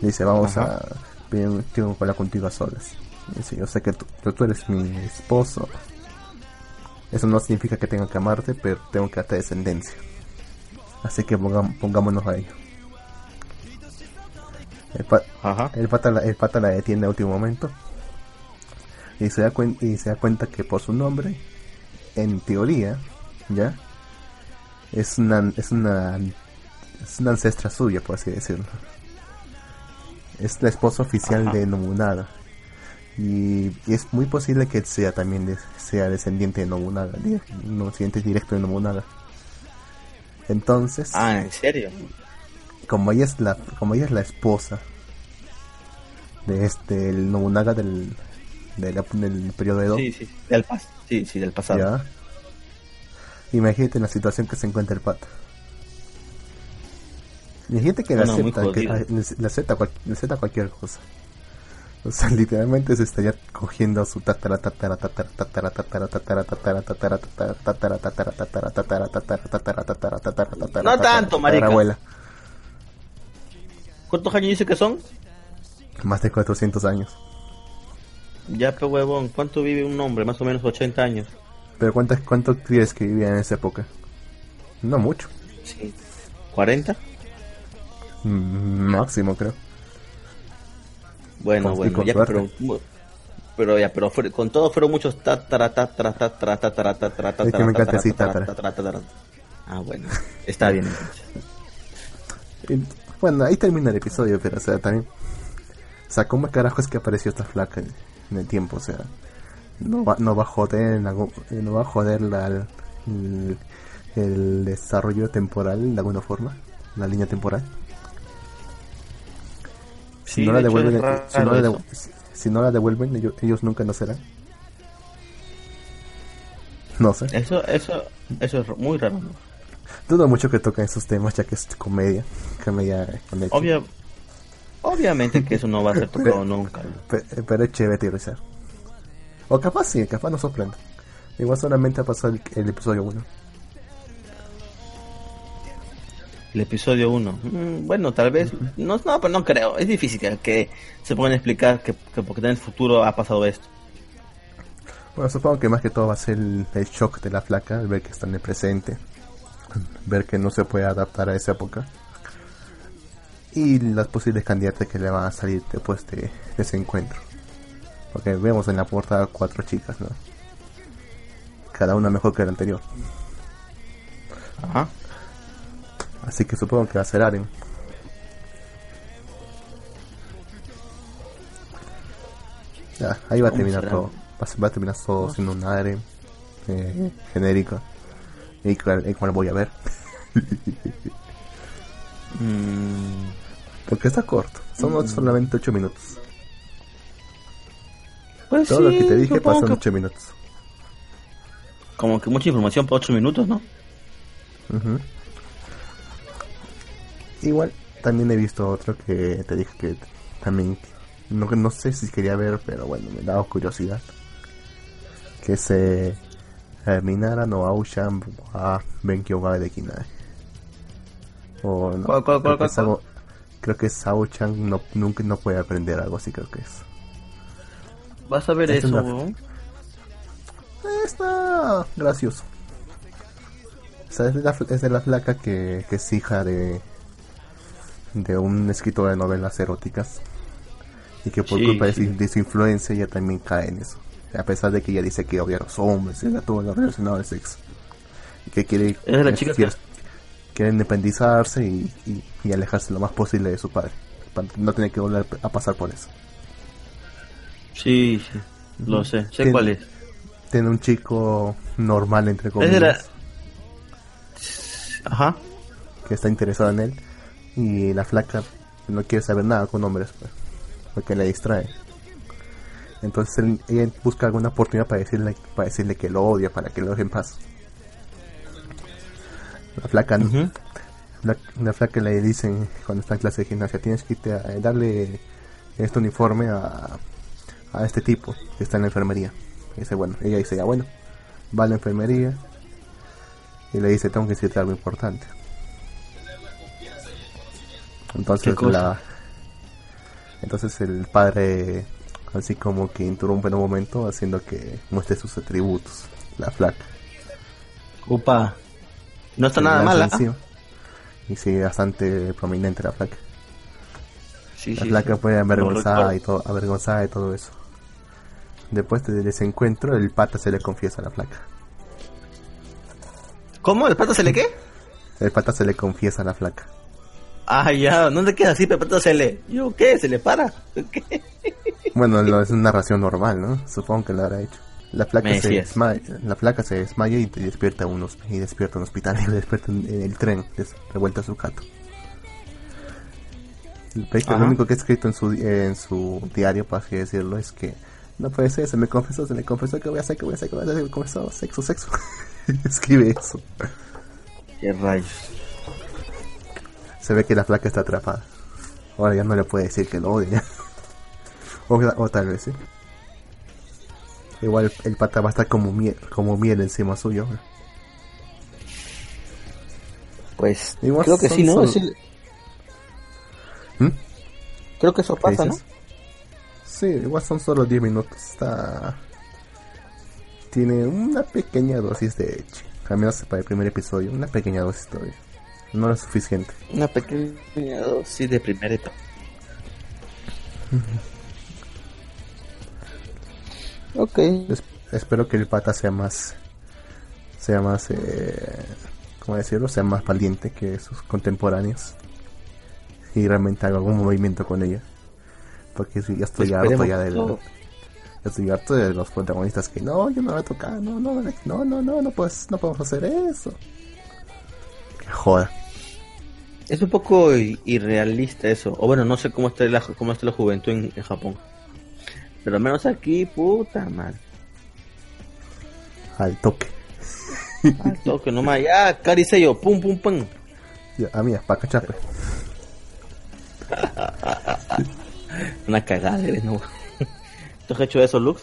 Dice, vamos Ajá. a pedir un tiempo para contigo a solas. Dice, yo sé que tú, tú- tú eres mi esposo. Eso no significa que tenga que amarte, pero tengo que darte descendencia. Así que pongam- pongámonos a ello. El, pa- Ajá. el pata, la, el pata la detiene a último momento. Y se, da y se da cuenta que por su nombre, en teoría, ¿ya? Es una, es una, es una ancestra suya, por así decirlo. Es la esposa oficial Ajá. de Nobunaga. Y, y es muy posible que sea también de- sea descendiente de Nobunaga, di- no, descendiente directo de Nobunaga. Entonces, Ah, ¿en serio? Como ella es la como ella es la esposa de este el Nobunaga del de la- del periodo Edo Sí, sí, del pas sí, sí, del pasado. ya imagínate la situación que se encuentra el pata imagínate que le acepta que le acepta, cual- le acepta cualquier cosa o sea literalmente se estaría cogiendo a su tatara tatara tatara tatara tatara tatara tatara tatara tatara tatara tatara tatara tatara tatara tatara tatara tatara tatara No tanto, marica. ¿Cuántos años dice que son? más de 400 años Ya, pe huevón, ¿cuánto vive un hombre? Más o menos 80 años. Pero ¿cuánto, cuánto crees que vivía en esa época? No mucho. Sí. ¿40? Mm, Máximo, creo. Bueno, Con- bueno, ya, pero, pero ya, pero fue- con todo fueron muchos tatara, tatara, tatara, tatara, tatara, Es que me tatara, tatara, tatara. tatara, tatara. Ah, bueno, (laughs) está bien bueno, ahí termina el episodio, pero o sea, también... O sea, ¿cómo carajo es que apareció esta flaca en, el tiempo? O sea, no va, no va a joder eh, no va a joder la, el, el desarrollo temporal de alguna forma, la línea temporal. Si no la devuelven, es raro si no la, eso. devu- si- si no la devuelven, ellos, ellos nunca nacerán. No sé. Eso, eso, eso es muy raro. Dudo mucho que toquen esos temas ya que es comedia. Comedia. Obvia, obviamente que eso no va a ser tocado nunca. ¿no? Pe- pero es chévere teorizar. O capaz sí, capaz nos sorprende. Igual solamente ha pasado el, el episodio 1. El episodio 1. bueno, tal vez. No, no, pero no creo. Es difícil que, se puedan explicar que, que porque en el futuro ha pasado esto. Bueno, supongo que más que todo va a ser el, el shock de la flaca, el ver que está en el presente, ver que no se puede adaptar a esa época. Y las posibles candidatas que le van a salir después de, ese encuentro. Porque vemos en la portada cuatro chicas, ¿no? Cada una mejor que la anterior. Ajá. Así que supongo que va a ser Aren. Ya, ahí va a ¿Cómo terminar todo. Va a, va a terminar todo siendo un Aren eh, genérico. Y cual, y cual voy a ver. Mm, Porque está corto. Son solamente 8 minutos. Pues Todo lo que te dije pasó en que- 8 minutos. Como que mucha información por 8 minutos, ¿no? Igual, también he visto otro que te dije que también, no, no sé si quería ver, pero bueno, me daba curiosidad. Que se Minara no Aushan wa Benkyo ga Dekinai. O no, ¿Cuál, cuál, creo, cuál, que creo Aushan no, nunca no puede aprender algo así, creo que es. Vas a ver Es eso, una- Está gracioso. O sea, es de la, es de la flaca que, que es hija de, de un escritor de novelas eróticas. Y que por Sí, culpa de, su, de su influencia ella también cae en eso. A pesar de que ella dice que odia a los hombres y a todo lo relacionado al sexo. Y que quiere, Es de la chica quiere, que- quiere independizarse y, y, y alejarse lo más posible de su padre. Para no tener que volver a pasar por eso. Sí, sí. Lo sé. Sé cuál es. Tiene un chico normal, entre comillas. la... Ajá. que está interesado en él y la flaca no quiere saber nada con hombres pues, porque le distrae entonces él- ella busca alguna oportunidad para decirle para decirle que lo odia para que lo deje en paz. La flaca Ujú. la, la flaca le dicen cuando está en clase de gimnasia tienes que irte a darle este uniforme a, a este tipo que está en la enfermería. Y dice bueno ella dice ya bueno va a la enfermería y le dice tengo que decirte algo importante. Entonces la entonces el padre así como que interrumpe en un momento haciendo que muestre sus atributos la flaca Upa. No está Se nada mala. encima. y sí bastante prominente la flaca Sí, la sí, flaca sí. fue avergonzada y todo avergonzada y todo eso después del desencuentro el pata se le confiesa a la flaca ¿Cómo? ¿El pato se le qué? el pata se le confiesa a la flaca Ah, ya. No te queda así, pato se le... ¿Yo qué? ¿Se le para? ¿Qué? Bueno, no, es una narración normal, ¿no? Supongo que lo habrá hecho. La placa se desmaya, la placa se desmaya y te despierta en un hosp- y despierta en un hospital y despierta en, el tren, des- revuelta a su gato. El, proyecto- lo único que ha escrito en su en su diario, por así decirlo, es que no puede ser, se me confesó, se me confesó que voy a hacer, que voy a hacer, que voy a hacer, se me confesó, sexo, sexo. Escribe eso. ¿Qué rayos? Se ve que la flaca está atrapada. Ahora ya no le puede decir que lo odia. (laughs) o, o tal vez sí. Igual el pata va a estar como miel, como miel encima suyo. Pues Igual creo que sí, ¿no? solo- Es el- ¿Mm? Creo que eso ¿Qué pasa, ¿no? Sí, igual son solo 10 minutos. Está. Tiene una pequeña dosis de Edge. Al menos para el primer episodio, una pequeña dosis todavía. No es suficiente. Una pequeña dosis de primera etapa. ok. Es- espero que el pata sea más. Sea más. Eh, ¿Cómo decirlo? Sea más valiente que sus contemporáneos. Y realmente haga algún movimiento con ella. Porque sí, ya estoy harto ya del. todo. ya Estoy harto de los protagonistas que no, yo no voy a tocar, no, no, no, no, no, no, puedes, no podemos hacer eso. Joda. Es un poco irrealista eso. O bueno, no sé cómo está la, cómo está la juventud en, en Japón. Pero al menos aquí, puta madre. Al toque. Al toque nomás. Ya, caricello, pum, pum, pum. Ya, A mí, para cachape. (laughs) Una cagada eres, ¿no? (laughs) ¿Tú has hecho eso, Lux?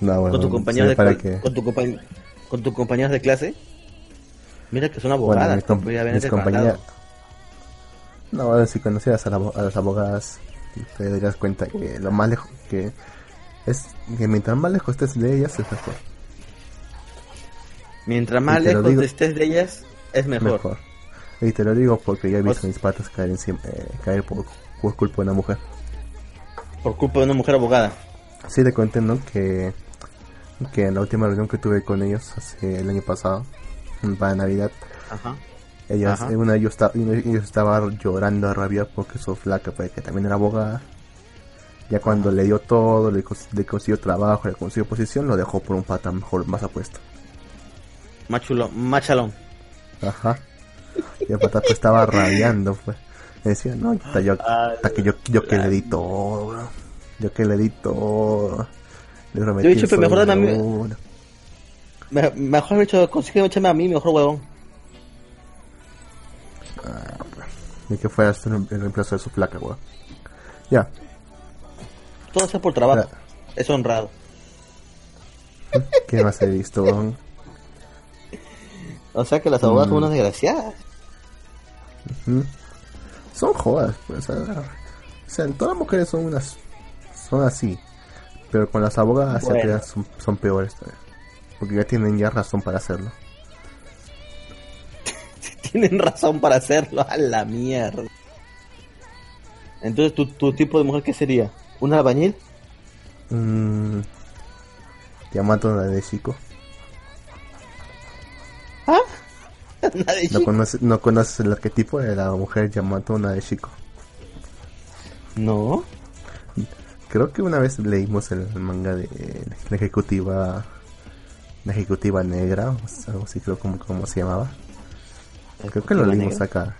No, bueno, ¿Con tu compañero ¿sabe de para cla- qué? con tu compañ- con tus compañeros de clase? Mira que son Bueno, abogadas. mis, com- haber mis declarado. compañeras. No, ahora si conocieras a, la a las abogadas, te darías cuenta que lo más lejos que es que mientras más lejos estés de ellas es mejor. Mientras más lejos digo- estés de ellas, es mejor. Mejor. Y te lo digo porque ya he visto mis patas caer encima, eh, caer por, por culpa de una mujer. Por culpa de una mujer abogada. Sí, te conté, ¿no? Que, que en la última reunión que tuve con ellos hace el año pasado, para Navidad, Ajá. ellas, Ajá. una de ellos, esta- uno de ellos estaba llorando a rabia porque su flaca, pues, que también era abogada. Ya cuando le dio todo, le, cons- le consiguió trabajo, le consiguió posición, lo dejó por un pata mejor, más apuesto. Más chulo, más chalón. Ajá. Y el pata pues estaba (laughs) rabiando, pues. Me decía, no, puta, yo, puta, que yo, yo que le di todo, bro. Yo que le di todo. Le prometí Yo he dicho, pero mejor dame. Me- mejor hecho, consígueme echarme a mí, mejor huevón. Ni que fueras el el reemplazo de su flaca, weón. Ya. Todo sea por trabajo. Ya. Es honrado. ¿Qué más he visto, weón? O sea que las abogadas Mm. son unas desgraciadas. Son jodas, pues. O sea, o sea, todas las mujeres son unas. Son así. Pero con las abogadas Bueno. son, son peores todavía. Porque ya tienen ya razón para hacerlo. (laughs) Tienen razón para hacerlo. A la mierda. Entonces, ¿tu, tu tipo de mujer qué sería? ¿Un albañil? Mmm. Yamato de chico. ¿Ah? (laughs) De ¿No conoces, ¿No conoces el arquetipo de la mujer Yamato de chico? No. Creo que una vez leímos el manga de la ejecutiva. La ejecutiva negra, algo así creo como, como se llamaba. Creo que lo ¿Ejecutiva leímos acá.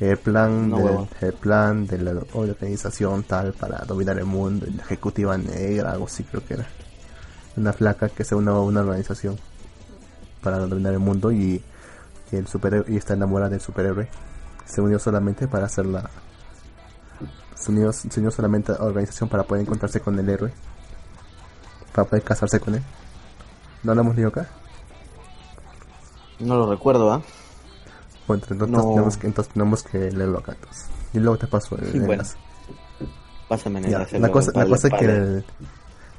El plan, No, huevón. el plan de la organización tal para dominar el mundo, la ejecutiva negra, algo así creo que era. Una flaca que se une a una organización para dominar el mundo y, y el superhéroe y está enamorada del superhéroe. Se unió solamente para hacer la se unió, se unió solamente a la organización para poder encontrarse con el héroe. Para poder casarse con él. ¿No leído acá? No lo recuerdo, ¿ah? Bueno, entonces, No. tenemos que, entonces tenemos que leerlo acá. entonces. Y luego te paso el Bueno, enlace. Pásame el la cosa, la cosa que el,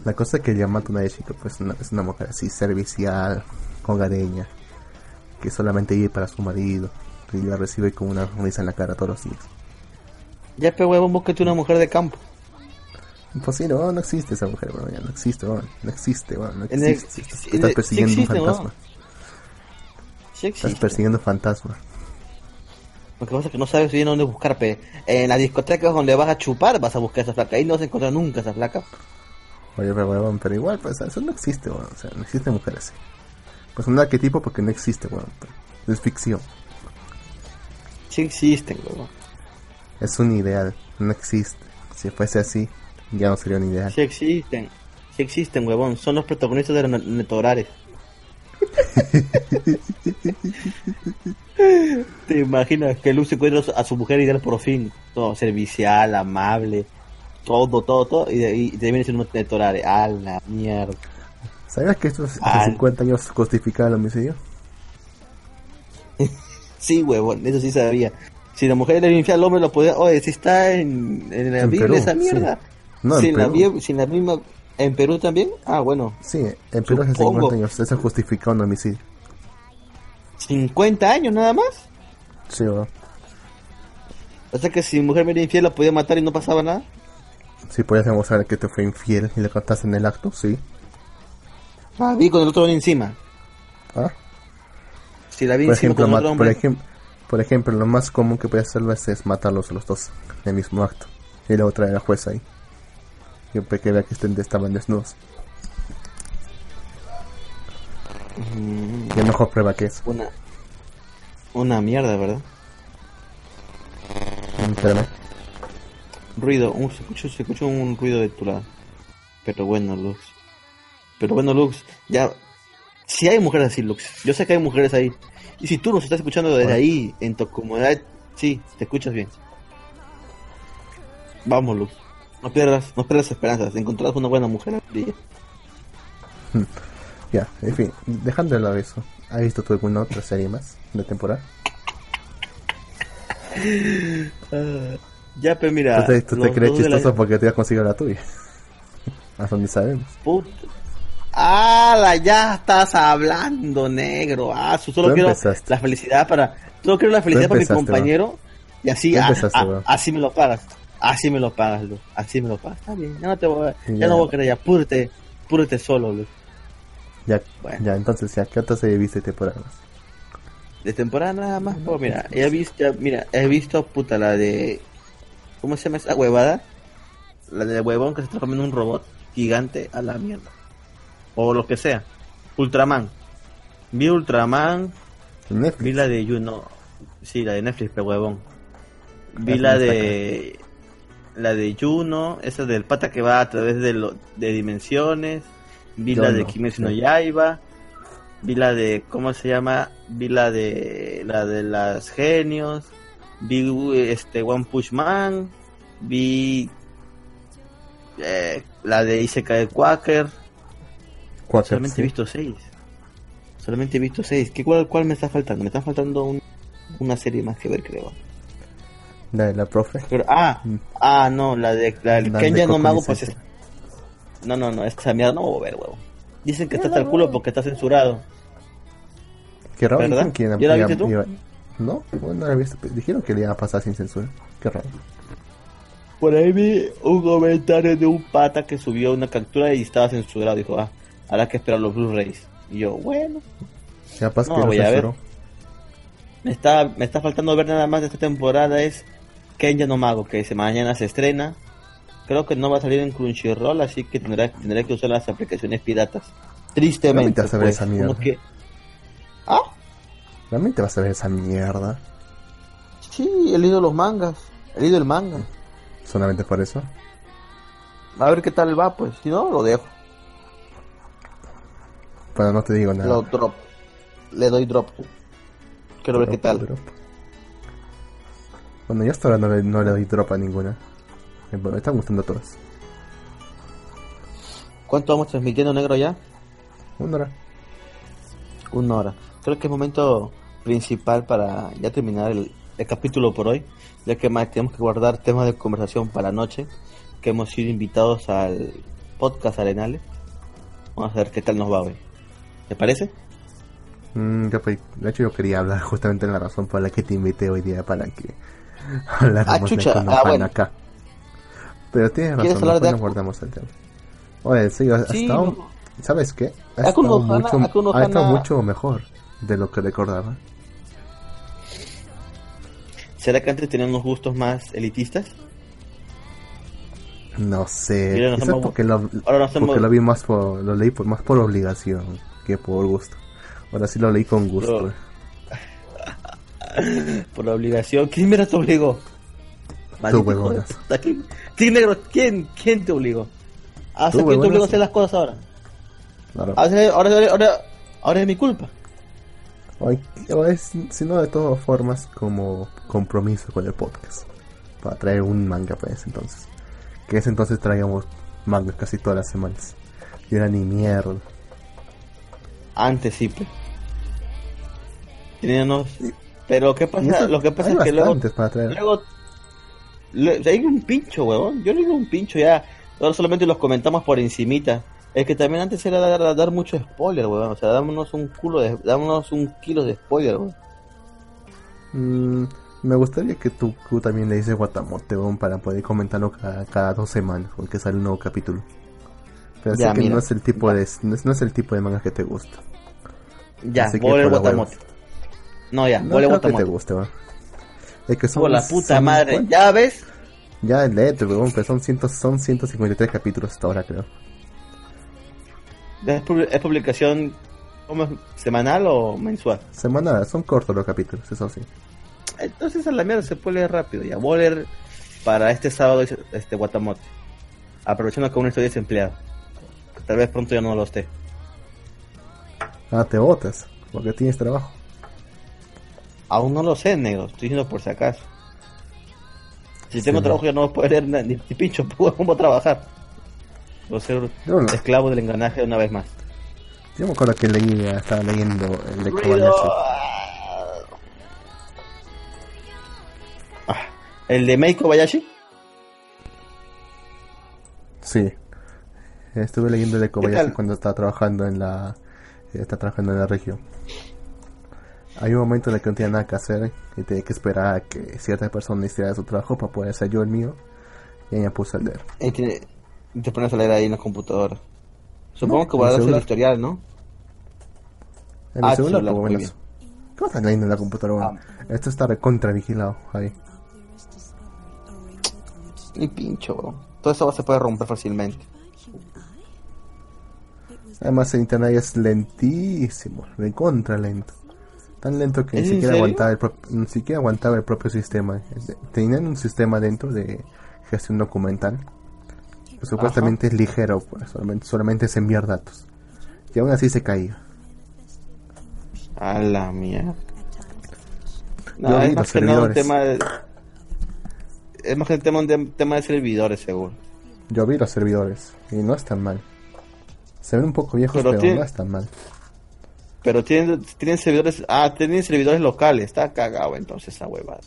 la cosa que Yamato Nadeshiko pues es una mujer así servicial, hogareña, que solamente vive para su marido y la recibe con una risa en la cara todos los días. Ya, pe huevón, búscate una mujer de campo. Pues sí, no, no existe esa mujer, bueno, ya no existe, bueno, no existe, bueno, no el- existe. sí- Estás persiguiendo existe, un fantasma. Sí Estás persiguiendo un fantasma. Lo que pasa es que no sabes bien dónde buscar, pe. En la discoteca donde vas a chupar, vas a buscar esa flaca. Ahí no vas a encontrar nunca esa flaca. Oye, pero, huevón, pero igual, pues eso no existe, bueno, o sea, no existe mujer así. Pues un arquetipo porque no existe, bueno, es ficción, Sí existen, huevón. es un ideal, no existe. Si fuese así, ya no sería un ideal. Sí existen. Sí existen, huevón. Son los protagonistas de los netorares. (laughs) ¿Te imaginas que Luz encuentra a su- mujer ideal por fin? Todo servicial, amable, todo, todo, todo. Y, de- y termina siendo un netorare. A la mierda. ¿Sabías que estos Ah. 50 años justificaban el homicidio? (laughs) Sí, huevón, eso sí sabía. Si la mujer le infiel al hombre, lo podía. Oye, si está en, en la En Biblia Perú, esa sí. Mierda. No, si, en en la, misma. ¿En Perú también? Ah, bueno. Sí, en Perú hace Supongo. 50 años se justificado un homicidio. 50 años nada más. Sí, weón. O sea que si mujer me era infiel, la podía matar y no pasaba nada. Si podías demostrar que te fue infiel y le contaste en el acto, sí. Ah, vi con el otro encima. Ah, Si la vi por encima ejemplo, con otro por, ejem- por ejemplo, lo más común que puedes hacerlo es, es matarlos a los dos en el mismo acto. Y luego traer a la jueza ahí. Para que vea que estén, estaban desnudos. Mm, Y mejor prueba que eso. una. Una mierda, ¿verdad? Mm, Espérame. Ruido, un, se, escucha, se un ruido de tu lado. Pero bueno, Lux. Pero bueno, Lux, ya. Si hay mujeres así, Lux. Yo sé que hay mujeres ahí. Y si tú nos estás escuchando desde Bueno. ahí, en tu comodidad, sí, te escuchas bien. Vamos, Lux. No pierdas, no pierdas esperanzas. Encontrarás una buena mujer día. Ya, en fin, dejando de lado eso. ¿Has visto tú alguna otra serie más de temporada? Ya, pero mira. Tú te, tú te los crees de la- chistoso porque te has conseguido la tuya. (laughs) Hasta donde sabemos. Puta. ¡Hala! Ya estás hablando, negro. Ah, solo quiero empezaste. la felicidad para. Solo quiero la felicidad para mi compañero. Y así, ah, empezaste, ah, weón. así me lo pagas. Así me lo pagas, Luz. Así me lo pagas. Está bien. Ya no te voy a, ya, Ya. no voy a creer. Ya, púrete. Púrete solo, Luz. Ya, Bueno. ya, entonces, ya, ¿qué otra serie viste temporada más? De temporada nada más. Pues mira, he visto, ya, mira, he visto, puta, la de. ¿Cómo se llama esa huevada? La de huevón que se está comiendo un robot gigante a la mierda. O lo que sea. Ultraman. Vi Ultraman. Netflix. Vi la de Juno. Sí, la de Netflix, pero huevón. Vi la de. La de Juno, esa del pata que va a través de, lo, de dimensiones, vi Yo la de Kimetsu no. Yaiba, vi la de, ¿cómo se llama? Vi la de, la de las genios, vi este One Punch Man, vi eh, la de Isekai Quaker, Quaker, solamente sí. he visto seis. Solamente he visto seis. ¿Qué, cuál, ¿Cuál me está faltando? Me está faltando un- una serie más que ver, creo. La de la profe. Pero, ah, Mm. ah, no, la de la del La Kenya de no Mago, pues es... No, no, no, esa mierda no voy a ver, huevo. Dicen que está hasta el culo porque está censurado. Qué raro. ¿Verdad? dijeron que iba- ¿Ya la iba- viste tú? iba- No, bueno, no la he visto. Dijeron que le iba a pasar sin censura. Qué raro. Por ahí vi un comentario de un pata que subió una captura y estaba censurado. Dijo, ah, habrá que esperar los Blu-rays. Y yo, bueno, Ya pasa No, que lo voy a ver. me está, me está faltando ver nada más de esta temporada. Es Kenya no Mago, que mañana se estrena. Creo que no va a salir en Crunchyroll, así que tendré, tendré que usar las aplicaciones piratas. Tristemente. Vas a ver pues, esa mierda. que... Ah, Realmente vas a ver esa mierda. Sí, he leído los mangas. He leído el manga. Solamente por eso. A ver qué tal va, pues. Si no, lo dejo. Bueno, no te digo nada. Lo drop. Le doy drop. Quiero ver qué tal. Drop. Bueno, yo hasta ahora no le, no le doy drop a ninguna. Me están gustando todas. ¿Cuánto vamos transmitiendo, negro, ya? Una hora. Una hora. Creo que es momento principal para ya terminar el, el capítulo por hoy. Ya que más tenemos que guardar temas de conversación para la noche. Que hemos sido invitados al podcast Arenales. Vamos a ver qué tal nos va hoy. ¿Te parece? Mm, de hecho, yo quería hablar justamente en la razón por la que te invité hoy día para que (laughs) habláramos Ah, chucha. de Ah, bueno. acá. Pero tienes ¿Quieres razón, hablar de no Aku? guardamos el tema. Oye, sí, ha Sí, estado- no. ¿sabes qué? Ha estado, no mucho, no ha estado mucho mejor de lo que recordaba. ¿Será que antes teníamos gustos más elitistas? No sé, Mira, hemos- porque, lo, Ahora hemos... porque lo vi más por, lo leí por, más por obligación que por gusto. Ahora sí lo leí con gusto. Pero- (laughs) por la obligación. ¿Quién mira te obligó? Puta, ¿Quién, quién, negro? ¿Quién, ¿Quién te obligó? Ah, sea, Tú, ¿quién te obligó a hacer las cosas ahora? Claro. Ahora, ahora, ahora, es mi culpa. O es, sino de todas formas como compromiso con el podcast para traer un manga para ese entonces que ese entonces traíamos mangas casi todas las semanas y era ni mierda Antes sí, pues. Teníamos... Pero ¿qué pasa? eso- Lo que pasa es que luego... bastantes para traer Luego... le- hay un pincho, huevón. Yo le digo un pincho ya. Ahora solamente los comentamos por encimita. Es que también antes era dar, dar mucho spoiler, huevón. O sea, dámonos un culo de... Dámonos un kilo de spoiler, huevón. Mm, me gustaría que tú, tú también le dices Guatamote weón, para poder comentarlo cada, cada dos semanas porque sale un nuevo capítulo pero Ya, sé que no es el tipo de no es, no es el tipo de manga que te gusta Ya, Así que por la guatamote. No, ya, no creo que te guste es que son Por la puta madre. Ya ves. Ya léete, weón, pero son, ciento, son 153 capítulos hasta ahora, creo. ¿Es, pu- es publicación semanal o mensual? Semana, son cortos los capítulos, eso sí. Entonces a la mierda se puede leer rápido. Ya, voy a leer para este sábado este guatamote. Aprovechando que aún estoy desempleado. Tal vez pronto ya no lo esté. Ah, te botas, porque tienes trabajo. Aún no lo sé, negro. Estoy diciendo por si acaso. Si tengo trabajo ya no puedo leer na- ni, ni pincho. (laughs) ¿Cómo trabajar? Voy a ser no- esclavo del engranaje una vez más. yo me acuerdo que leí, estaba leyendo el de. Kobayashi. Ah, ¿El de Meiko Kobayashi? Sí. Estuve leyendo el de Kobayashi cuando estaba trabajando en la... Está trabajando en la región. Hay un momento en el que no tenía nada que hacer y tenía que esperar a que cierta persona hiciera su trabajo para poder hacer yo el mío. Y ahí me puse a leer. Y te, te pones a leer ahí en la computadora. Supongo No, que guardas el celular. historial, ¿no? En Ah, el celular, celular, por menos. ¿Qué vas a leyendo en la computadora? weón? Esto está recontra vigilado ahí. Ni pincho, weón. Todo eso se puede romper fácilmente. Además el internet es lentísimo, recontra lento. Tan lento que ni ¿Es en siquiera aguantaba el pro- ni siquiera aguantaba el propio sistema. Tenían un sistema dentro de un documental. Pues supuestamente es ligero, pues solamente, solamente es enviar datos. Y aún así se caía. A la mierda. Yo No, vi es más que nada un tema de... Es más que el tema, un tema de servidores, seguro. Yo vi los servidores y no están mal. Se ven un poco viejos, Pero pero, tiene- no están mal. Pero tienen, tienen servidores... Ah, tienen servidores locales. Está cagado entonces esa huevada.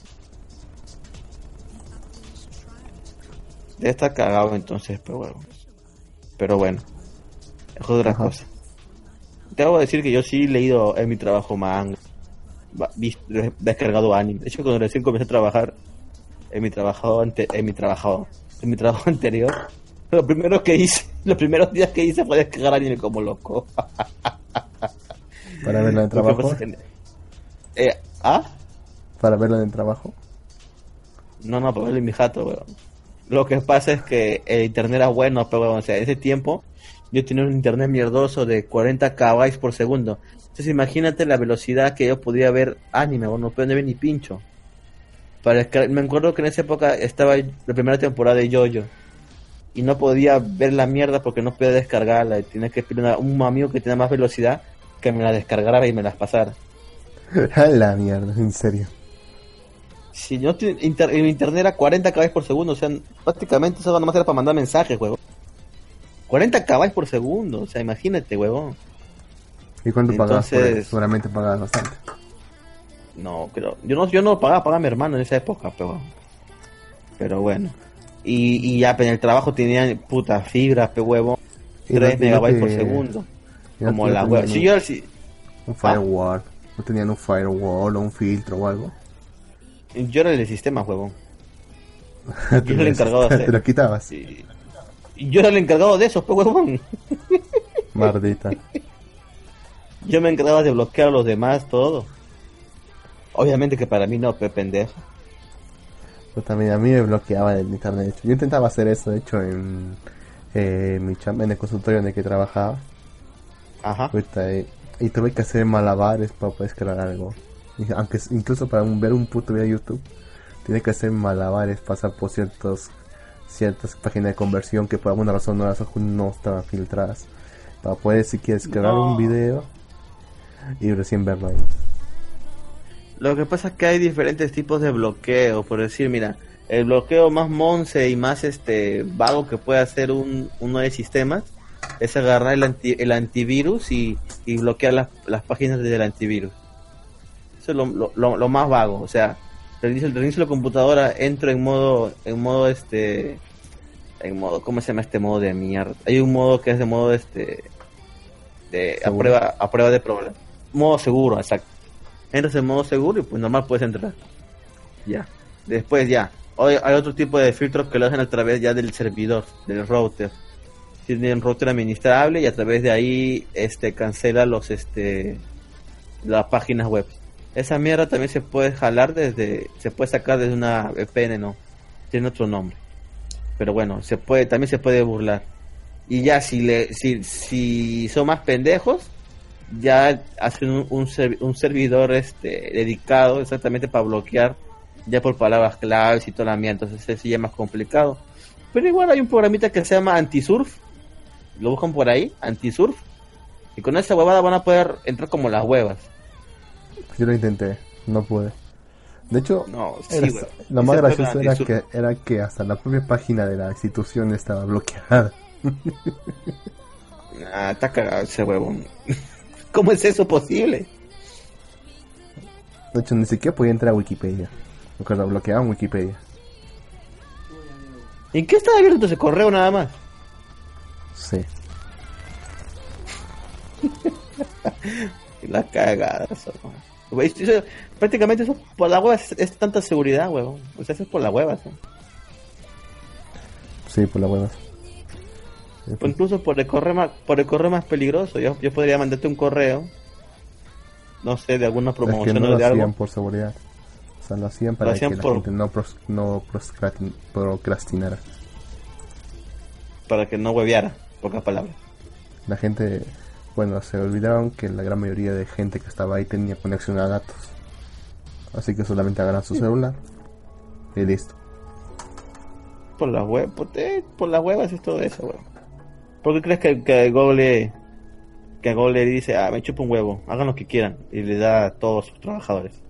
Estar cagado entonces, pero bueno. Pero bueno. Es otra Ajá. cosa. Te que decir que yo sí he leído en mi trabajo manga. visto- descargado anime. De hecho, cuando recién comencé a trabajar en mi trabajo ante- en mi trabajo en mi trabajo (laughs) anterior, lo primero que hice, (laughs) los primeros días que hice fue descargar anime como loco. (laughs) Para verlo en el trabajo. que- eh, ¿Ah? Para verlo en el trabajo. No, no, para verlo en mi jato, weón. Lo que pasa es que el internet era bueno, pero weón, o sea, en ese tiempo yo tenía un internet mierdoso de 40 KB por segundo. Entonces imagínate la velocidad que yo podía ver anime, weón, no podía ver ni pincho. Para me acuerdo que en esa época estaba la primera temporada de Jojo y no podía ver la mierda porque no podía descargarla y tenía que pedir a un amigo que tenía más velocidad que me la descargara y me las pasara. (laughs) A la mierda, en serio. Si yo te- inter, internet era 40 KB por segundo, o sea, prácticamente eso nomás era para mandar mensajes, huevón. 40 KB por segundo, o sea, imagínate, huevón. ¿Y cuánto pagabas por Entonces- eso? Seguramente pagabas bastante. No, pero yo no, yo no pagaba, pagaba a mi hermano en esa época, pero, pero bueno. Y, y ya pues, en el trabajo tenían puta fibra, pe huevo, Y no- 3 y no megabytes por segundo. Como la web. Si yo si- Un firewall. No tenían un firewall o un filtro o algo. yo era el sistema, huevón. (laughs) Yo era el encargado de Te lo quitabas. Y, yo era el encargado de eso, pe huevón. (laughs) Mardita. Yo me encargaba de bloquear a los demás, todo. Obviamente que para mí no, pe pendejo. Pero también a mí me bloqueaba el internet. Yo intentaba hacer eso, de hecho, en eh, mi chamba, en el consultorio en el que trabajaba. Ajá. Y tuve que hacer malabares para poder descargar algo. Aunque incluso para un- ver un puto video de YouTube, tiene que hacer malabares, pasar por ciertos ciertas páginas de conversión que por alguna razón no, las- no estaban filtradas. Para poder si quieres descargar No. un video y recién verlo ahí. Lo que pasa es que hay diferentes tipos de bloqueo. Por decir, mira, el bloqueo más monce y más este vago que puede hacer un, uno de sistemas es agarrar el, anti- el antivirus y, y bloquear las, las páginas desde el antivirus. Eso es lo, lo- lo- lo más vago. O sea, reinicio, reinicio la computadora, entro en modo, en modo este, en modo, ¿cómo se llama este modo de mierda? Hay un modo que es de modo este, de a prueba, a prueba de problema. Modo seguro, exacto entras en modo seguro y pues normal puedes entrar. Ya. Después ya. Hoy hay otro tipo de filtros que lo hacen a través ya del servidor, del router. Tiene un router administrable y a través de ahí este cancela los este las páginas web. Esa mierda también se puede jalar desde se puede sacar desde una VPN, no. Tiene otro nombre. Pero bueno, se puede también se puede burlar. Y ya si le si si son más pendejos, ya hacen un, un, servi- un servidor este dedicado exactamente para bloquear ya por palabras claves y toda la mierda, entonces eso ya es más complicado. Pero igual hay un programita que se llama Antisurf, lo buscan por ahí, Antisurf, y con esa huevada van a poder entrar como las huevas. Yo lo intenté, no pude. De hecho, No, sí, era- lo más gracioso era que, era que hasta la propia página de la institución estaba bloqueada. (laughs) Ah, está cagado ese huevón. (laughs) ¿Cómo es eso posible? De hecho, ni siquiera podía entrar a Wikipedia. Porque lo bloqueaban Wikipedia. ¿En qué está abierto ese correo nada más? Sí. (laughs) La cagada, eso, prácticamente eso por la hueva es, es tanta seguridad, huevón. O sea, eso es por la hueva, ¿no? Sí, por las huevas. O incluso por el correo más, por el correo más peligroso. Yo, yo podría mandarte un correo, no sé, de alguna Es que promoción no lo de hacían algo. por seguridad. O sea, lo hacían para hacían que la gente no, pros- no procrastinara. para que no hueveara, pocas palabras. La gente, bueno, se olvidaron que la gran mayoría de gente que estaba ahí tenía conexión a datos. Así que solamente agarran su celular y listo. por las huevas, por, eh, por las huevas es todo eso, weón. ¿Por qué crees que, que Google que Google le dice, ah, me chupa un huevo, hagan lo que quieran, y le da a todos sus trabajadores?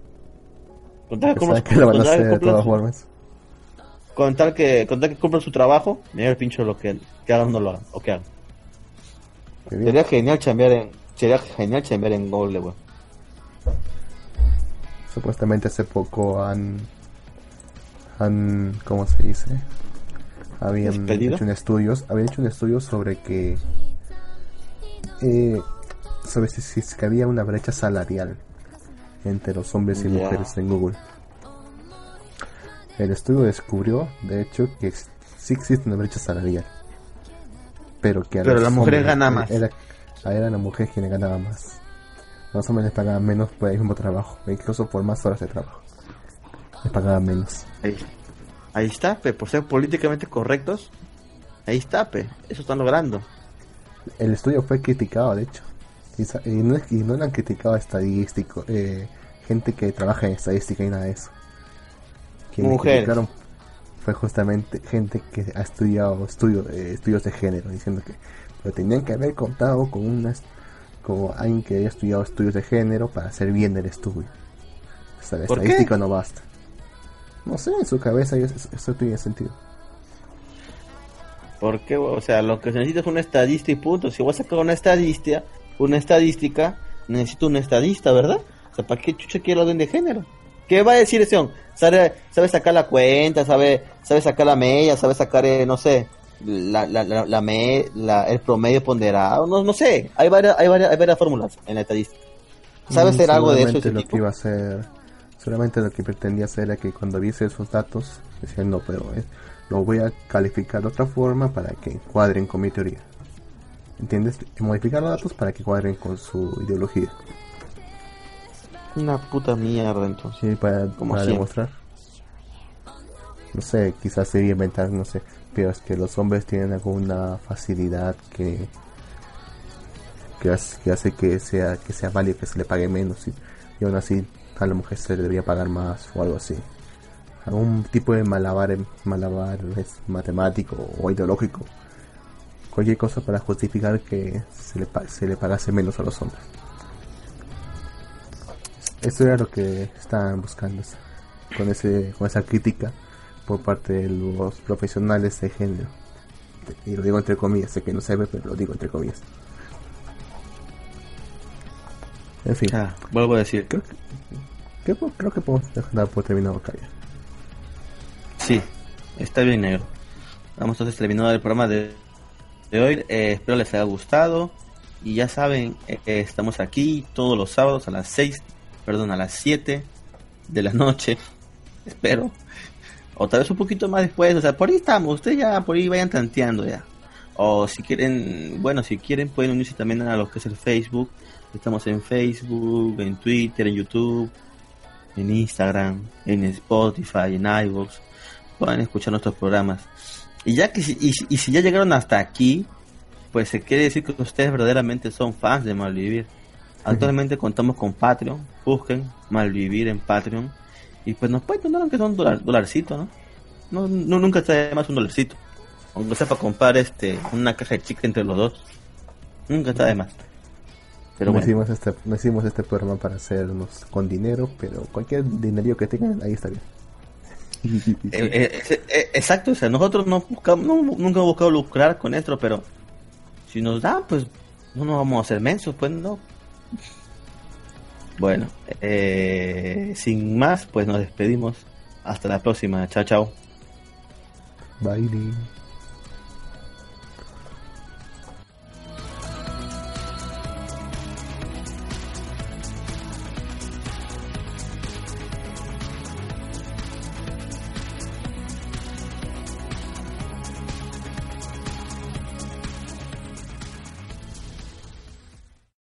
Que (laughs) lo van a hacer de todas formas. Con tal que, con tal que cumplan su trabajo, me el pincho lo que, que hagan no lo hagan, o que hagan. Sería genial chambear en, sería genial chambear en Google, weón. Supuestamente hace poco han, han, ¿cómo se dice? Habían hecho un estudio, habían hecho un estudio sobre que eh, sobre si, si, que había una brecha salarial entre los hombres y mujeres en Google. El estudio descubrió, de hecho, que sí existe una brecha salarial. Pero que a pero la mujer gana más. Era, era la mujer quien ganaba más. Los hombres les pagaban menos por el mismo trabajo, incluso por más horas de trabajo. Les pagaban menos. Ahí, ahí está, pe, por ser políticamente correctos. Ahí está, pe, eso están logrando. El estudio fue criticado, de hecho. Y, no, y no lo han criticado estadístico, eh, gente que trabaja en estadística y nada de eso. Mujeres. fue justamente gente que ha estudiado estudio, eh, estudios de género, diciendo que lo tenían que haber contado con unas como alguien que haya estudiado estudios de género para hacer bien el estudio. O sea, la estadística no basta. No sé, en su cabeza eso, tiene sentido. ¿Por qué? O sea, lo que se necesita es una estadística y punto. Si voy a sacar una estadística, una estadística, necesito un estadista, ¿verdad? O sea, ¿para qué chucha quiero orden de género? ¿Qué va a decir ese hombre? ¿Sabe, sabe sacar la cuenta, sabe, sabe sacar la media, sabe sacar, eh, no sé, la, la, la, la, me, la, el promedio ponderado, no, no sé, hay varias, hay varias, hay varias fórmulas en la estadística. ¿Sabe mm, hacer algo de eso? Ese lo que iba a hacer, solamente lo que pretendía hacer era que cuando viese esos datos, decía no, pero eh, lo voy a calificar de otra forma para que cuadren con mi teoría. ¿Entiendes? Modificar los datos para que cuadren con su ideología. Una puta mierda entonces. Sí, para, para demostrar. No sé, quizás sería inventar, no sé, pero es que los hombres tienen alguna facilidad que que hace que, sea que sea válido que se le pague menos y, y, aún así a la mujer se le debería pagar más o algo así algún tipo de malabar malabar es matemático o ideológico cualquier cosa para justificar que se le, se le pagase menos a los hombres eso era lo que estaban buscando con ese con esa crítica por parte de los profesionales de género. Y lo digo entre comillas, sé que no se ve, pero lo digo entre comillas. En fin. Ah, vuelvo a decir. Creo que, creo que podemos dejar por terminado acá Sí, está bien negro. Vamos entonces terminado el programa de, de hoy. Eh, espero les haya gustado. Y ya saben, eh, estamos aquí todos los sábados a las 6, perdón, a las 7 de la noche. Espero o tal vez un poquito más después, o sea, por ahí estamos, ustedes ya por ahí vayan tanteando ya. O si quieren, bueno, si quieren pueden unirse también a lo que es el Facebook. Estamos en Facebook, en Twitter, en YouTube, en Instagram, en Spotify, en iVoox. Pueden escuchar nuestros programas. Y ya que y, y si ya llegaron hasta aquí, pues se quiere decir que ustedes verdaderamente son fans de Malvivir. Actualmente contamos con Patreon, busquen Malvivir en Patreon y pues nos pueden donar aunque sea un dólar, dolarcito, ¿no? ¿no? No, nunca está de más un dolarcito. Aunque sea para comprar este, una caja de chicle entre los dos. Nunca está de más. Pero no, hicimos este, no hicimos este programa para hacernos con dinero, pero cualquier dinerío que tengan, ahí está bien. (laughs) Eh, eh, eh, exacto, o sea, nosotros no buscamos, nunca hemos buscado lucrar con esto, pero si nos dan, pues no nos vamos a hacer mensos, pues no. Bueno, eh, sin más, pues nos despedimos. Hasta la próxima. Chao, chao. Bye.